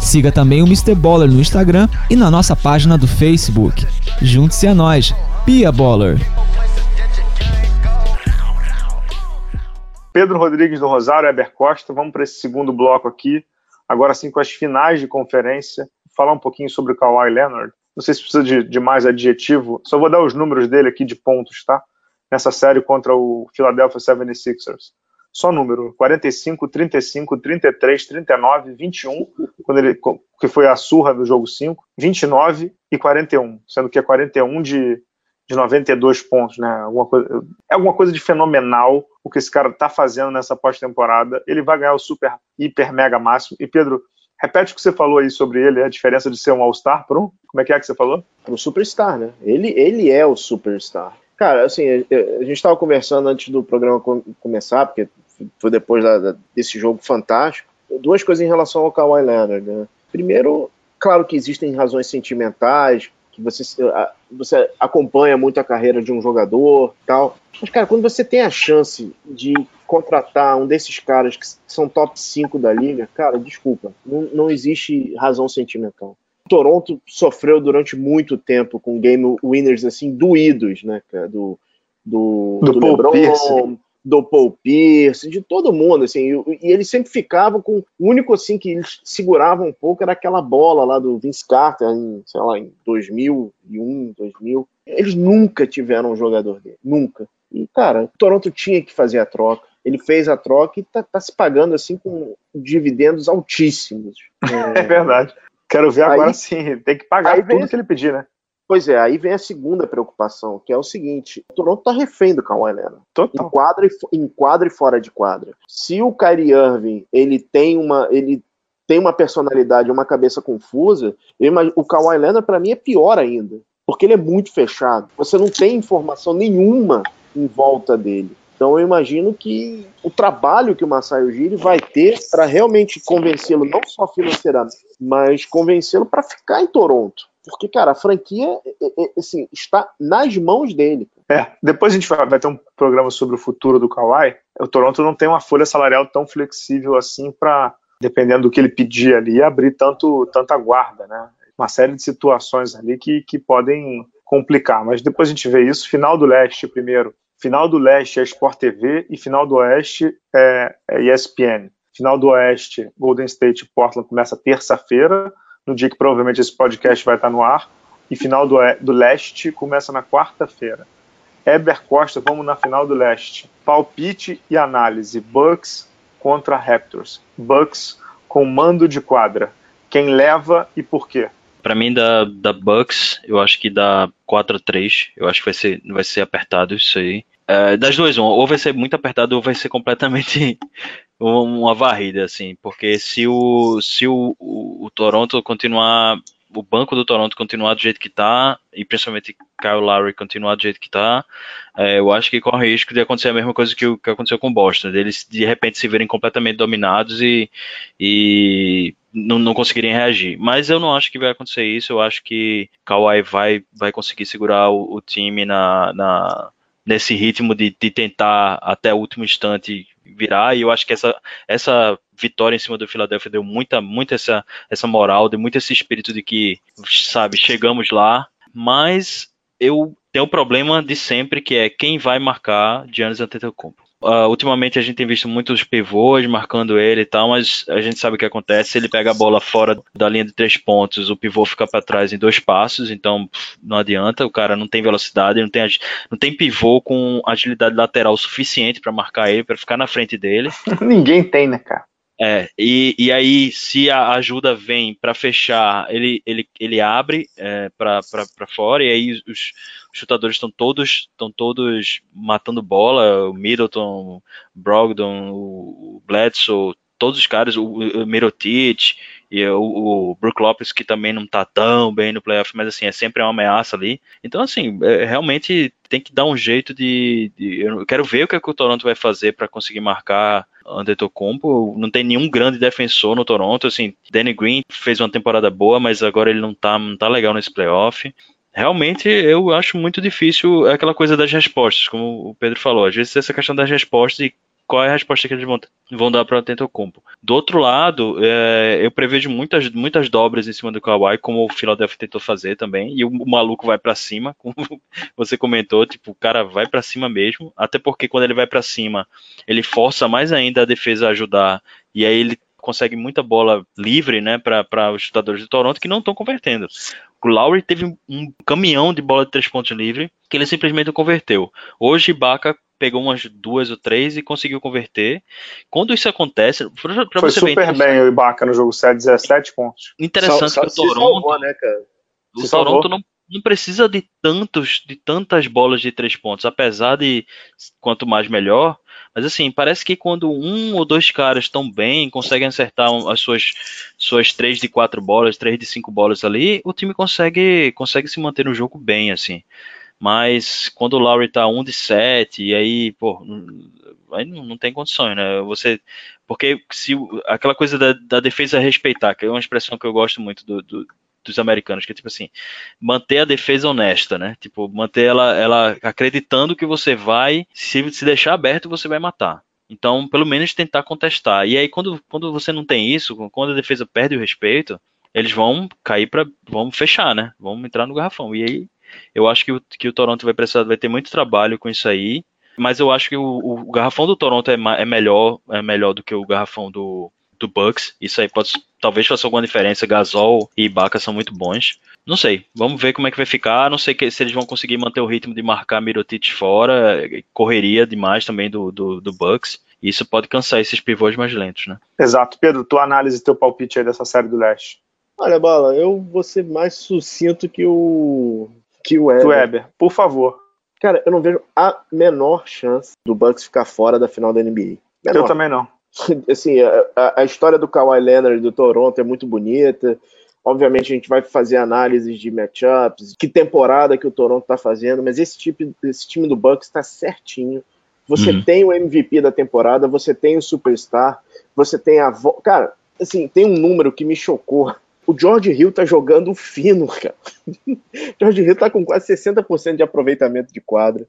Siga também o Mr. Baller no Instagram e na nossa página do Facebook. Junte-se a nós, Pia Baller. Pedro Rodrigues do Rosário, Eber Costa, vamos para esse segundo bloco aqui, agora sim com as finais de conferência, falar um pouquinho sobre o Kawhi Leonard. Não sei se precisa de, de mais adjetivo, só vou dar os números dele aqui de pontos, tá? Nessa série contra o Philadelphia 76ers só número, 45, 35, 33, 39, 21, quando ele, que foi a surra do jogo 5, 29 e 41, sendo que é 41 de, de 92 pontos, né? Alguma coisa, é alguma coisa de fenomenal o que esse cara tá fazendo nessa pós-temporada. Ele vai ganhar o super, hiper, mega máximo. E Pedro, repete o que você falou aí sobre ele, a diferença de ser um All-Star para um. Como é que é que você falou? Para um superstar, né? Ele, ele é o superstar. Cara, assim, a gente estava conversando antes do programa começar, porque foi depois da, desse jogo fantástico. Duas coisas em relação ao Kawhi Leonard. Né? Primeiro, claro que existem razões sentimentais, que você, você acompanha muito a carreira de um jogador tal. Mas, cara, quando você tem a chance de contratar um desses caras que são top 5 da liga, cara, desculpa, não, não existe razão sentimental. Toronto sofreu durante muito tempo com game winners assim doídos, né, cara? Do, do, do, do LeBron, Pierce. do Paul Pierce, de todo mundo, assim, e, e eles sempre ficavam com, o único, assim, que eles seguravam um pouco era aquela bola lá do Vince Carter, em, sei lá, em 2001, 2000, eles nunca tiveram um jogador dele, nunca. E, cara, o Toronto tinha que fazer a troca, ele fez a troca e tá, tá se pagando, assim, com dividendos altíssimos. É, é verdade. Quero ver agora aí, sim, tem que pagar tudo vem... que ele pedir, né? Pois é, aí vem a segunda preocupação, que é o seguinte: o Toronto tá refém do Kawhi Leonard. Total. Em quadra, e, em quadra e fora de quadra. Se o Kyrie Irving, ele tem uma, ele tem uma personalidade, uma cabeça confusa, imagino, o Kawhi Leonard para mim é pior ainda, porque ele é muito fechado. Você não tem informação nenhuma em volta dele. Então eu imagino que o trabalho que o Masai Ujiri vai ter para realmente convencê-lo não só financeiramente, mas convencê-lo para ficar em Toronto. Porque, cara, a franquia é, é, é, assim, está nas mãos dele. É, depois a gente vai, ter um programa sobre o futuro do Kawhi. O Toronto não tem uma folha salarial tão flexível assim para, dependendo do que ele pedir ali, abrir tanto, tanta guarda, né? Uma série de situações ali que, que podem complicar. Mas depois a gente vê isso. Final do leste primeiro. Final do leste é Sport TV e final do oeste é, é ESPN. Final do oeste, Golden State e Portland começa terça-feira no dia que provavelmente esse podcast vai estar no ar. E final do, do leste começa na quarta-feira. Eber Costa, vamos na final do leste. Palpite e análise. Bucks contra Raptors. Bucks com mando de quadra. Quem leva e por quê? Para mim, da, da Bucks, eu acho que dá 4 a 3. Eu acho que vai ser, vai ser apertado isso aí. É, das duas, um, ou vai ser muito apertado ou vai ser completamente uma varrida, assim, porque se o, se o, o, o, Toronto continuar, o banco do Toronto continuar do jeito que tá, e principalmente Kyle Lowry continuar do jeito que tá, é, eu acho que corre risco de acontecer a mesma coisa que, que aconteceu com o Boston, deles de repente se verem completamente dominados e, e não, não conseguirem reagir. Mas eu não acho que vai acontecer isso, eu acho que Kawhi vai, vai conseguir segurar o, o time na, na nesse ritmo de, de tentar até o último instante virar, e eu acho que essa, essa vitória em cima do Philadelphia deu muita, muita essa, essa moral, deu muito esse espírito de que, sabe, chegamos lá, mas eu tenho o um problema de sempre, que é quem vai marcar Giannis Antetokounmpo. Uh, ultimamente a gente tem visto muitos pivôs marcando ele e tal, mas a gente sabe o que acontece. Ele pega a bola fora da linha de três pontos, o pivô fica para trás em dois passos, então não adianta. O cara não tem velocidade, não tem, não tem pivô com agilidade lateral suficiente para marcar ele, para ficar na frente dele. Ninguém tem, né, cara? É, e, e aí, se a ajuda vem para fechar, ele, ele, ele abre é, para fora, e aí os, chutadores estão todos estão todos matando bola, o Middleton, Brogdon, o Bledsoe, todos os caras, o, o Mirotic e o, o Brook Lopes, que também não tá tão bem no playoff, mas assim, é sempre uma ameaça ali. Então, assim, é, realmente tem que dar um jeito de, de, Eu quero ver o que, é que o Toronto vai fazer para conseguir marcar Antetokounmpo, não tem nenhum grande defensor no Toronto, assim, Danny Green fez uma temporada boa, mas agora ele não tá, não tá legal nesse playoff. Realmente eu acho muito difícil aquela coisa das respostas, como o Pedro falou. Às vezes essa questão das respostas e qual é a resposta que eles vão, vão dar para o Antetokounmpo. Do outro lado, é, eu prevejo muitas, muitas dobras em cima do Kawhi, como o Philadelphia tentou fazer também, e o, o maluco vai para cima, como você comentou, tipo, o cara vai para cima mesmo, até porque quando ele vai para cima, ele força mais ainda a defesa a ajudar, e aí ele consegue muita bola livre, né, para os chutadores de Toronto que não estão convertendo. O Lowry teve um caminhão de bola de três pontos livre que ele simplesmente converteu. Hoje, Ibaka pegou umas duas ou três e conseguiu converter. Quando isso acontece, pra, pra Foi você super ver, bem o Ibaka no jogo 7, 17 pontos. Interessante só, só que o Toronto, salvou, né, cara? o Toronto não, não precisa de tantos, de tantas bolas de três pontos, apesar de quanto mais melhor. Mas assim, parece que quando um ou dois caras estão bem, conseguem acertar as suas, suas três de quatro bolas, três de cinco bolas ali, o time consegue, consegue se manter no jogo bem, assim. Mas quando o Lowry tá 1 de 7, e aí, pô, aí não, não tem condições, né? Você. Porque se aquela coisa da, da, defesa respeitar, que é uma expressão que eu gosto muito do, do, dos americanos, que é tipo assim, manter a defesa honesta, né? Tipo, manter ela, ela acreditando que você vai, se, se deixar aberto, você vai matar. Então, pelo menos tentar contestar. E aí, quando, quando você não tem isso, quando a defesa perde o respeito, eles vão cair para, vão fechar, né? Vão entrar no garrafão. E aí eu acho que o, que o Toronto vai precisar, vai ter muito trabalho com isso aí. mas eu acho que o, o garrafão do Toronto é, é, melhor, é melhor do que o garrafão do, do Bucks. Isso aí pode talvez faça alguma diferença. Gasol e Ibaka são muito bons. Não sei, vamos ver como é que vai ficar. Não sei que, se eles vão conseguir manter o ritmo de marcar Mirotic fora, correria demais também do, do, do Bucks. Isso pode cansar esses pivôs mais lentos, né? Exato. Pedro, tua análise, teu palpite aí dessa série do leste. Olha, Bala, eu vou ser mais sucinto que o que o Weber. Weber. Por favor. Cara, eu não vejo a menor chance do Bucks ficar fora da final da NBA. Menor. Eu também não. Assim, a, a história do Kawhi Leonard do Toronto é muito bonita. Obviamente a gente vai fazer análises de matchups, que temporada que o Toronto está fazendo, mas esse, tipo, esse time do Bucks está certinho. Você uhum. tem o MVP da temporada, você tem o Superstar, você tem a. Cara, assim, tem um número que me chocou. O George Hill tá jogando fino, cara. George Hill tá com quase 60% de aproveitamento de quadra.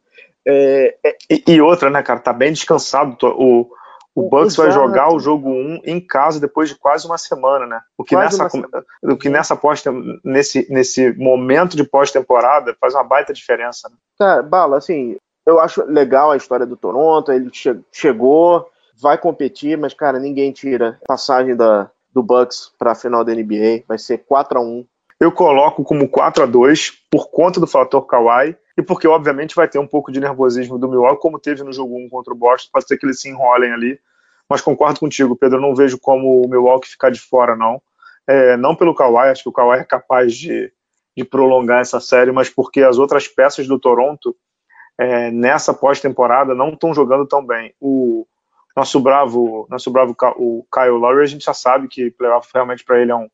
É, é... E, e, outra, né, cara, tá bem descansado. O, o Bucks Exato. vai jogar o jogo 1 em casa depois de quase uma semana, né? O que quase nessa, o que nessa pós nesse, nesse momento de pós-temporada faz uma baita diferença. Né? Cara, Bala, assim, eu acho legal a história do Toronto, ele che chegou, vai competir, mas, cara, ninguém tira passagem da, do Bucks para a final da NBA, vai ser 4 a 1 Eu coloco como 4 a 2 por conta do fator Kawhi e porque, obviamente, vai ter um pouco de nervosismo do Milwaukee, como teve no jogo 1 contra o Boston, pode ser que eles se enrolem ali, mas concordo contigo, Pedro, não vejo como o Milwaukee ficar de fora, não. É, não pelo Kawhi, acho que o Kawhi é capaz de, de prolongar essa série, mas porque as outras peças do Toronto é, nessa pós-temporada não estão jogando tão bem. O nosso bravo, nosso bravo o Kyle Lowry, a gente já sabe que playoff realmente para ele é um,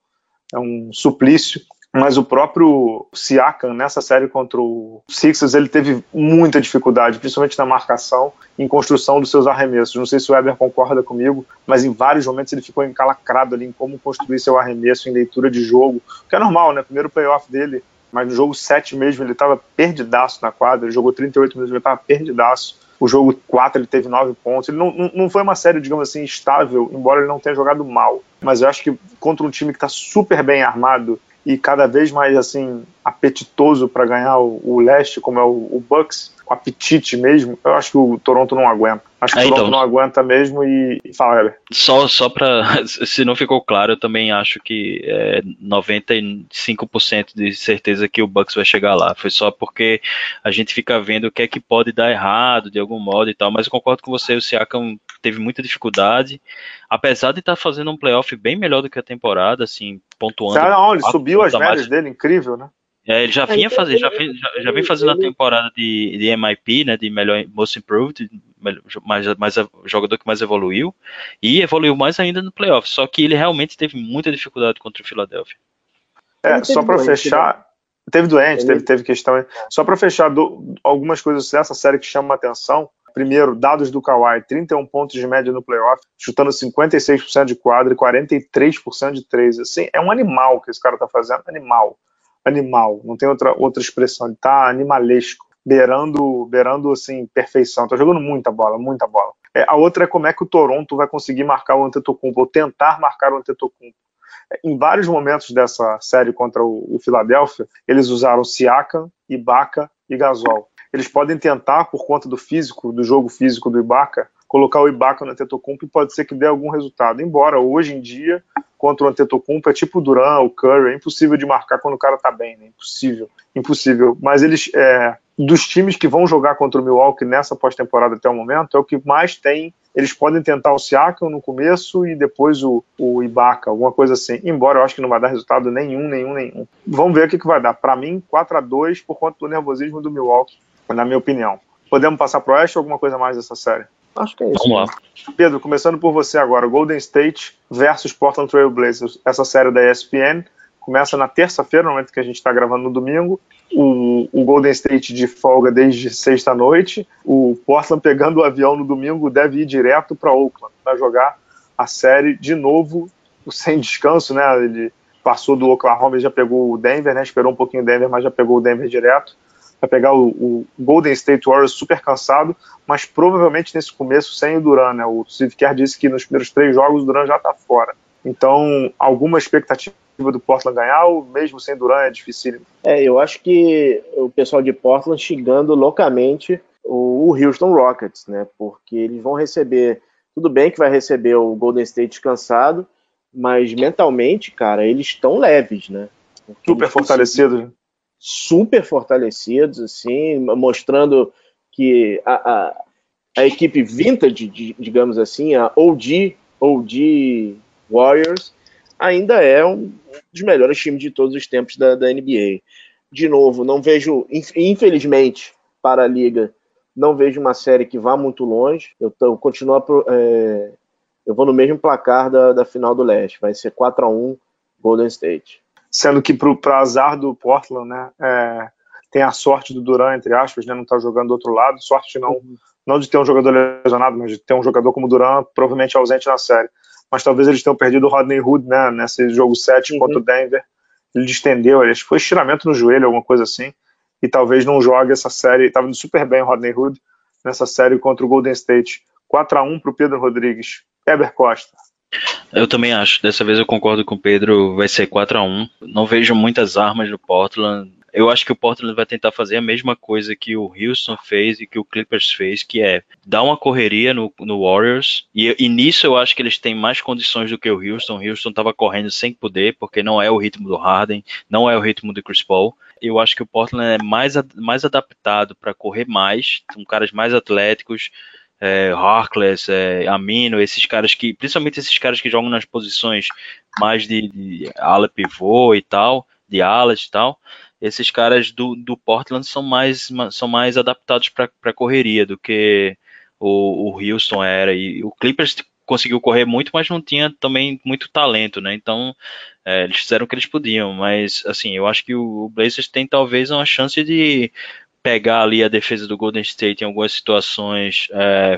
é um suplício, mas o próprio Siakam nessa série contra o Sixers ele teve muita dificuldade, principalmente na marcação, em construção dos seus arremessos. Não sei se o Weber concorda comigo, mas em vários momentos ele ficou encalacrado ali em como construir seu arremesso, em leitura de jogo, que é normal, né? Primeiro playoff dele mas no jogo 7 mesmo ele estava perdidaço na quadra, ele jogou 38 minutos, ele estava perdidaço. O jogo 4 ele teve 9 pontos. Ele não, não, foi uma série, digamos assim, estável, embora ele não tenha jogado mal. Mas eu acho que contra um time que está super bem armado e cada vez mais assim apetitoso para ganhar o, o, leste, como é o, o Bucks, com apetite mesmo, eu acho que o Toronto não aguenta. Acho que é, o Toronto então, não aguenta mesmo e, e fala, Heber. Só, só para, se não ficou claro, eu também acho que é 95% de certeza que o Bucks vai chegar lá. Foi só porque a gente fica vendo o que é que pode dar errado de algum modo e tal, mas eu concordo com você, o Siakam teve muita dificuldade, apesar de estar tá fazendo um playoff bem melhor do que a temporada, assim, pontuando. Não, ele subiu as médias dele, incrível, né? É, ele já vinha fazer, já, fez, já, já vem fazendo a temporada de, de MIP, né, de melhor Most Improved, mais, mais jogador que mais evoluiu, e evoluiu mais ainda no playoff. Só que ele realmente teve muita dificuldade contra o Philadelphia. É, só para fechar, né? teve doente, teve, teve questão. Só para fechar do, algumas coisas dessa série que chamam a atenção. Primeiro, dados do Kawhi, 31 pontos de média no playoff, chutando 56% de quadra e 43% de três. Assim, é um animal que esse cara tá fazendo, animal animal, não tem outra, outra expressão, ele tá animalesco, beirando, beirando assim, perfeição, tá jogando muita bola, muita bola. É, a outra é como é que o Toronto vai conseguir marcar o Antetokounmpo, ou tentar marcar o Antetokounmpo. É, em vários momentos dessa série contra o, o Philadelphia, eles usaram Siakam, Ibaka e Gasol. Eles podem tentar, por conta do físico, do jogo físico do Ibaka, colocar o Ibaka no Antetokounmpo e pode ser que dê algum resultado. Embora hoje em dia contra o Antetokounmpo é tipo o Duran, o Curry, é impossível de marcar quando o cara tá bem, né? Impossível, impossível. Mas eles, é, dos times que vão jogar contra o Milwaukee nessa pós-temporada até o momento, é o que mais tem. Eles podem tentar o Siakam no começo e depois o, o Ibaka, alguma coisa assim. Embora eu acho que não vai dar resultado nenhum, nenhum, nenhum. Vamos ver o que, que vai dar. Para mim, 4 a 2 por conta do nervosismo do Milwaukee, na minha opinião. Podemos passar pro Oeste ou alguma coisa mais dessa série? Acho que é isso. Vamos lá. Pedro, começando por você agora, Golden State versus Portland Trail Blazers. Essa série da ESPN começa na terça-feira, no momento que a gente está gravando no domingo. O, o, Golden State de folga desde sexta-noite. O Portland pegando o avião no domingo deve ir direto para Oakland para jogar a série de novo sem descanso, né? Ele passou do Oklahoma e já pegou o Denver, né? Esperou um pouquinho o Denver, mas já pegou o Denver direto vai pegar o, o, Golden State Warriors super cansado, mas provavelmente nesse começo sem o Duran, né? O Steve Kerr disse que nos primeiros três jogos o Duran já está fora. Então, alguma expectativa do Portland ganhar, ou mesmo sem Duran é difícil? É, eu acho que o pessoal de Portland xingando loucamente o Houston Rockets, né? Porque eles vão receber, tudo bem que vai receber o Golden State descansado, mas mentalmente, cara, eles estão leves, né? Porque super fortalecidos. Super fortalecidos, assim, mostrando que a, a, a equipe vintage, digamos assim, a OG, OG Warriors, ainda é um dos melhores times de todos os tempos da, da NBA. De novo, não vejo, infelizmente, para a liga, não vejo uma série que vá muito longe. Eu, eu continuo é, eu vou no mesmo placar da, da final do leste. Vai ser 4 a 1 Golden State. Sendo que para azar do Portland, né, é, tem a sorte do Duran, entre aspas, né, não tá jogando do outro lado. Sorte não, uhum. não de ter um jogador lesionado, mas de ter um jogador como o Duran provavelmente ausente na série. Mas talvez eles tenham perdido o Rodney Hood, né, nesse jogo 7 uhum. contra o Denver. Ele distendeu, ele foi estiramento no joelho, alguma coisa assim e talvez não jogue essa série. Estava indo super bem o Rodney Hood nessa série contra o Golden State. 4 a 1 para o Pedro Rodrigues. Eber Costa. Eu também acho. Dessa vez eu concordo com o Pedro. Vai ser 4 a 1 Não vejo muitas armas no Portland. Eu acho que o Portland vai tentar fazer a mesma coisa que o Houston fez e que o Clippers fez, que é dar uma correria no, no Warriors. E, e nisso eu acho que eles têm mais condições do que o Houston. O Houston estava correndo sem poder, porque não é o ritmo do Harden, não é o ritmo do Chris Paul. Eu acho que o Portland é mais, mais adaptado para correr mais, são caras mais atléticos, é, Harkless, é, Amino, esses caras que, principalmente esses caras que jogam nas posições mais de, de ala pivô e tal, de alas e tal, esses caras do, do Portland são mais, são mais adaptados para correria do que o, o Houston era. E o Clippers conseguiu correr muito, mas não tinha também muito talento, né? Então, é, eles fizeram o que eles podiam, mas assim, eu acho que o Blazers tem talvez uma chance de pegar ali a defesa do Golden State em algumas situações é,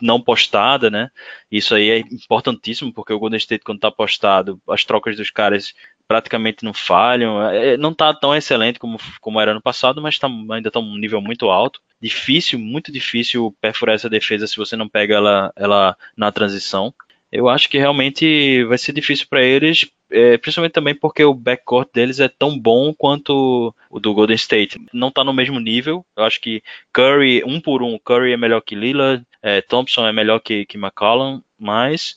não postada, né? Isso aí é importantíssimo, porque o Golden State, quando está postado, as trocas dos caras praticamente não falham. É, não está tão excelente como, como era no passado, mas tá, ainda está um nível muito alto. Difícil, muito difícil perfurar essa defesa se você não pega ela, ela na transição. Eu acho que realmente vai ser difícil para eles, é, principalmente também porque o backcourt deles é tão bom quanto o do Golden State. Não está no mesmo nível. Eu acho que Curry, um por um, Curry é melhor que Lillard, é, Thompson é melhor que, que McCollum, mas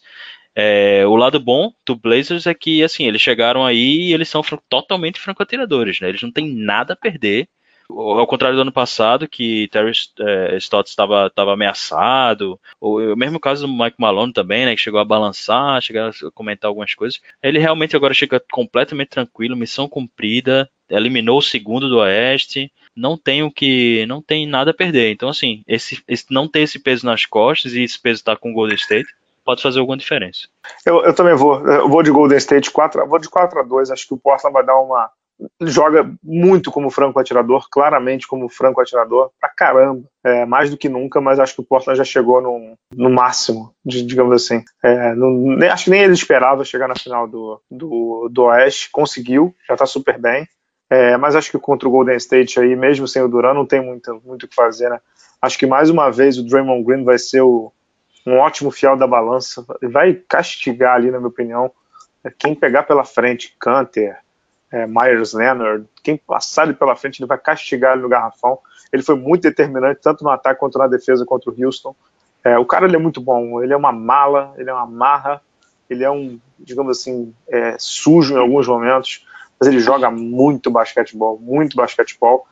é, o lado bom do Blazers é que assim eles chegaram aí e eles são totalmente franco-atiradores, né? Eles não têm nada a perder. Ao contrário do ano passado, que Terry é, Stotts estava ameaçado, ou o mesmo caso do Mike Malone também, né, que chegou a balançar, chegar a comentar algumas coisas. Ele realmente agora chega completamente tranquilo, missão cumprida, eliminou o segundo do Oeste, não tem o que, não tem nada a perder. Então assim, esse, esse não ter esse peso nas costas e esse peso está com o Golden State pode fazer alguma diferença. Eu, eu também vou, eu vou de Golden State 4, vou de 4 a 2, acho que o Portland vai dar uma joga muito como franco atirador, claramente como franco atirador, pra caramba, é, mais do que nunca, mas acho que o Portland já chegou no, no máximo, digamos assim. É, no, nem, acho que nem ele esperava chegar na final do, do, do Oeste, conseguiu, já tá super bem, é, mas acho que contra o Golden State aí, mesmo sem o Duran, não tem muito, muito o que fazer, né? Acho que mais uma vez o Draymond Green vai ser o, um ótimo fiel da balança, vai castigar ali, na minha opinião, quem pegar pela frente, Canter, é, Myers Leonard, quem passar ele pela frente, ele vai castigar ele no garrafão. Ele foi muito determinante, tanto no ataque quanto na defesa contra o Houston. É, o cara ele é muito bom, ele é uma mala, ele é uma marra, ele é um, digamos assim, é, sujo em alguns momentos, mas ele joga muito basquetebol, muito basquetebol,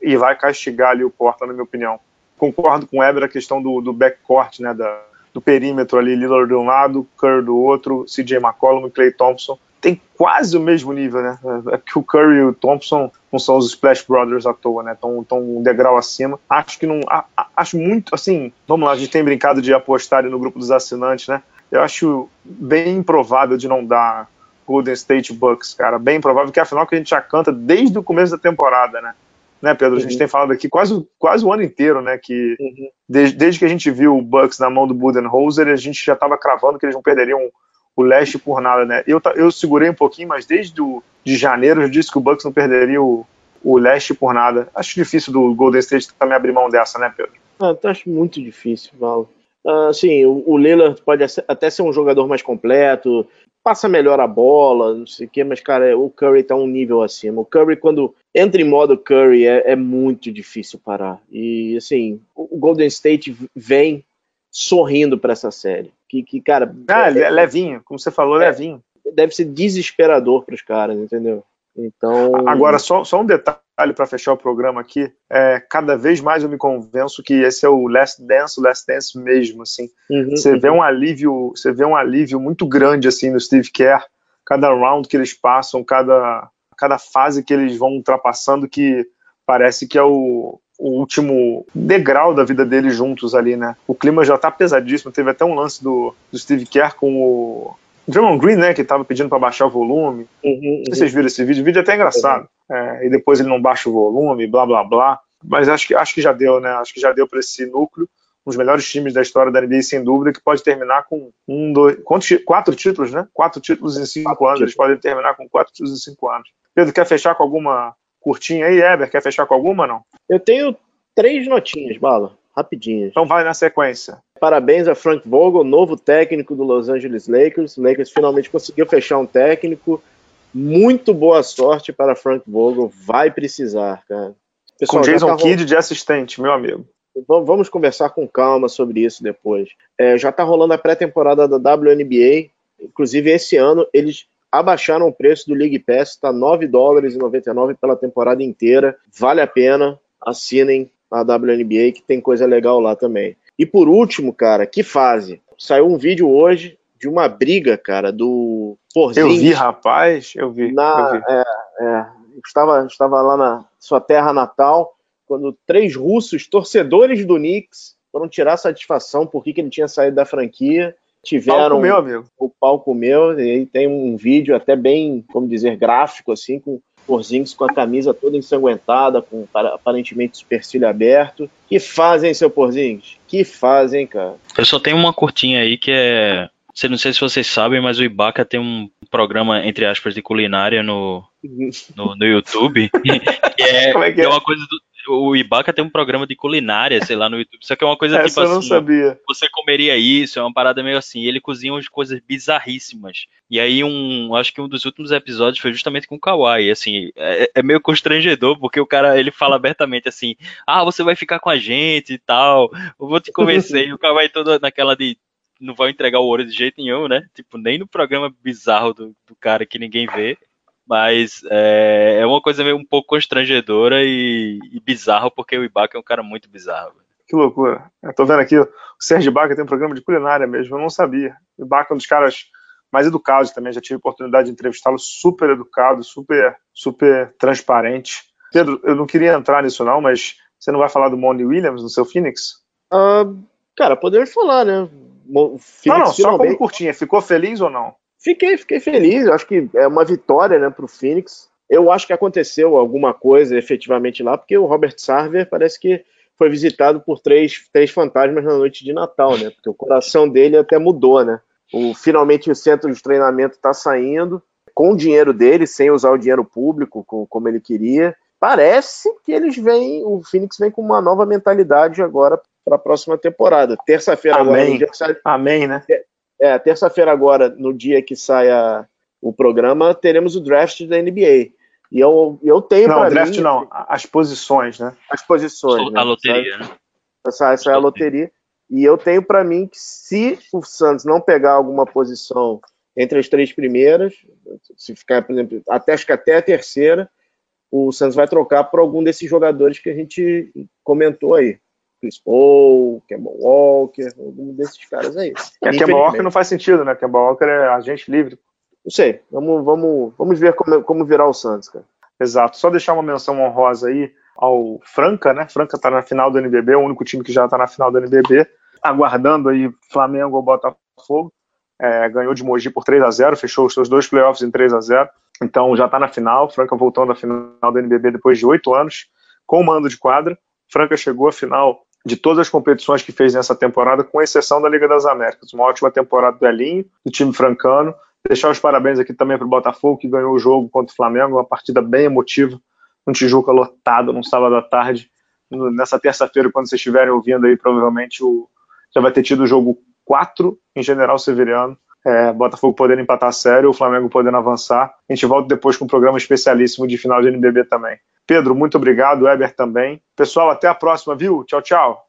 e vai castigar ali o Porta, na minha opinião. Concordo com o Eber a questão do, do backcourt, né, da, do perímetro ali, Lillard de um lado, Kerr do outro, CJ McCollum e Clay Thompson tem quase o mesmo nível, né? É que o Curry e o Thompson não são os Splash Brothers à toa, né? Estão um degrau acima. Acho que não. A, a, acho muito. Assim, vamos lá, a gente tem brincado de apostar no grupo dos assinantes, né? Eu acho bem improvável de não dar Golden State Bucks, cara. Bem improvável, que é afinal que a gente já canta desde o começo da temporada, né? Né, Pedro? A gente uhum. tem falado aqui quase, quase o ano inteiro, né? Que uhum. desde, desde, que a gente viu o Bucks na mão do Budenholzer, a gente já estava cravando que eles não perderiam o leste por nada, né? Eu, eu segurei um pouquinho, mas desde de janeiro eu disse que o Bucks não perderia o, o leste por nada. Acho difícil do Golden State também abrir mão dessa, né, Pedro? Ah, acho muito difícil, Val. Uh, sim, o, o Lillard pode até ser um jogador mais completo, passa melhor a bola, não sei o quê, mas, cara, o Curry tá um nível acima. O Curry, quando entra em modo Curry, é, é muito difícil parar. E, assim, o Golden State vem sorrindo para essa série. Que, que cara. Ah, é, levinho, como você falou, é, levinho. Deve ser desesperador para os caras, entendeu? Então. Agora, só, só um detalhe para fechar o programa aqui. É, cada vez mais eu me convenço que esse é o Last Dance, o Last Dance mesmo, assim. Uhum, você uhum. vê um alívio, você vê um alívio muito grande assim no Steve Kerr, cada round que eles passam, cada cada fase que eles vão ultrapassando que parece que é o, o último degrau da vida deles juntos ali, né? O clima já tá pesadíssimo. Teve até um lance do, do Steve Kerr com o Draymond Green, né, que tava pedindo para baixar o volume. Uhum, uhum. Não sei se vocês viram esse vídeo. O vídeo é até engraçado. Uhum. É, e depois ele não baixa o volume, blá blá blá. Mas acho que, acho que já deu, né? Acho que já deu para esse núcleo um dos melhores times da história da NBA, sem dúvida, que pode terminar com um, dois, quantos, quatro títulos, né? Quatro títulos em cinco quatro anos. Títulos. Eles podem terminar com quatro títulos em cinco anos. Pedro, quer fechar com alguma curtinha aí? Eber, quer fechar com alguma não? Eu tenho três notinhas, Bala, rapidinhas. Então vai na sequência. Parabéns a Frank Vogel, novo técnico do Los Angeles Lakers. O Lakers finalmente conseguiu fechar um técnico. Muito boa sorte para Frank Vogel. Vai precisar, cara. Pessoal, com Jason tá Kidd de assistente, meu amigo. Vamos conversar com calma sobre isso depois. É, já está rolando a pré-temporada da WNBA. Inclusive, esse ano eles abaixaram o preço do League Pass, está 9 dólares e 99 pela temporada inteira. Vale a pena, assinem a WNBA que tem coisa legal lá também. E por último, cara, que fase? Saiu um vídeo hoje de uma briga, cara, do Porzingis. Eu vi, rapaz, eu vi. Na, eu vi. É, é, estava, estava lá na sua terra natal, quando três russos, torcedores do Knicks, foram tirar satisfação por que ele tinha saído da franquia tiveram meu amigo. o palco meu e aí tem um vídeo até bem, como dizer, gráfico assim com Porzingis com a camisa toda ensanguentada, com aparentemente supercílio aberto. Que fazem, seu Porzingis? Que fazem, cara? Eu só tenho uma curtinha aí que é não sei se vocês sabem, mas o Ibaka tem um programa, entre aspas, de culinária no, no, no YouTube. que é, é, que é? é uma coisa do, o Ibaka tem um programa de culinária, sei lá, no YouTube. Só que é uma coisa Essa tipo eu não assim. Sabia. Você comeria isso, é uma parada meio assim. Ele cozinha umas coisas bizarríssimas. E aí, um, acho que um dos últimos episódios foi justamente com o Kawhi. Assim, é, é meio constrangedor, porque o cara ele fala abertamente assim: ah, você vai ficar com a gente e tal, eu vou te convencer. e o Kawhi todo naquela de não vai entregar o ouro de jeito nenhum, né? Tipo, nem no programa bizarro do, do cara que ninguém vê. Mas é, é uma coisa meio um pouco constrangedora e, e bizarro, porque o Ibaka é um cara muito bizarro. Que loucura. Eu tô vendo aqui, o Sérgio Ibaka tem um programa de culinária mesmo, eu não sabia. O Ibaka é um dos caras mais educados também, já tive a oportunidade de entrevistá-lo, super educado, super, super transparente. Pedro, eu não queria entrar nisso não, mas você não vai falar do Monty Williams no seu Phoenix? Uh, cara, podemos falar, né? Phoenix, não, não, só como curtinha. Ficou feliz ou não? Fiquei, fiquei feliz. Acho que é uma vitória né, para o Phoenix. Eu acho que aconteceu alguma coisa efetivamente lá, porque o Robert Sarver parece que foi visitado por três, três fantasmas na noite de Natal, né? Porque o coração dele até mudou, né? O, finalmente o centro de treinamento está saindo com o dinheiro dele, sem usar o dinheiro público, com, como ele queria. Parece que eles vêm, o Phoenix vem com uma nova mentalidade agora para a próxima temporada. Terça-feira agora. Amém, né? É, terça-feira agora, no dia que saia o programa, teremos o draft da NBA. E eu, eu tenho Não, draft mim, não, as posições, né? As posições. A né? loteria, né? Essa, essa é a loteria. E eu tenho para mim que se o Santos não pegar alguma posição entre as três primeiras, se ficar, por exemplo, até acho que até a terceira, o Santos vai trocar por algum desses jogadores que a gente comentou aí. Chris Paul, Kemba Walker, algum desses caras aí. É, Kemba Walker não faz sentido, né? Kemba Walker é agente livre. Não sei, vamos, vamos, vamos ver como, como virar o Santos, cara. Exato, só deixar uma menção honrosa aí ao Franca, né? Franca tá na final do NBB, o único time que já tá na final do NBB, aguardando aí Flamengo ou Botafogo. É, ganhou de Mogi por 3 a 0 fechou os seus dois playoffs em 3 a 0 então já está na final. Franca voltando à final do NBB depois de oito anos, com o mando de quadra. Franca chegou à final de todas as competições que fez nessa temporada, com exceção da Liga das Américas. Uma ótima temporada do Elinho, do time francano. Deixar os parabéns aqui também para o Botafogo, que ganhou o jogo contra o Flamengo, uma partida bem emotiva, um Tijuca lotado num sábado à tarde. Nessa terça-feira, quando vocês estiverem ouvindo aí, provavelmente o... já vai ter tido o jogo 4 em General Severiano. É, Botafogo podendo empatar sério, o Flamengo podendo avançar. A gente volta depois com um programa especialíssimo de final de NBB também. Pedro, muito obrigado. Weber também. Pessoal, até a próxima, viu? Tchau, tchau.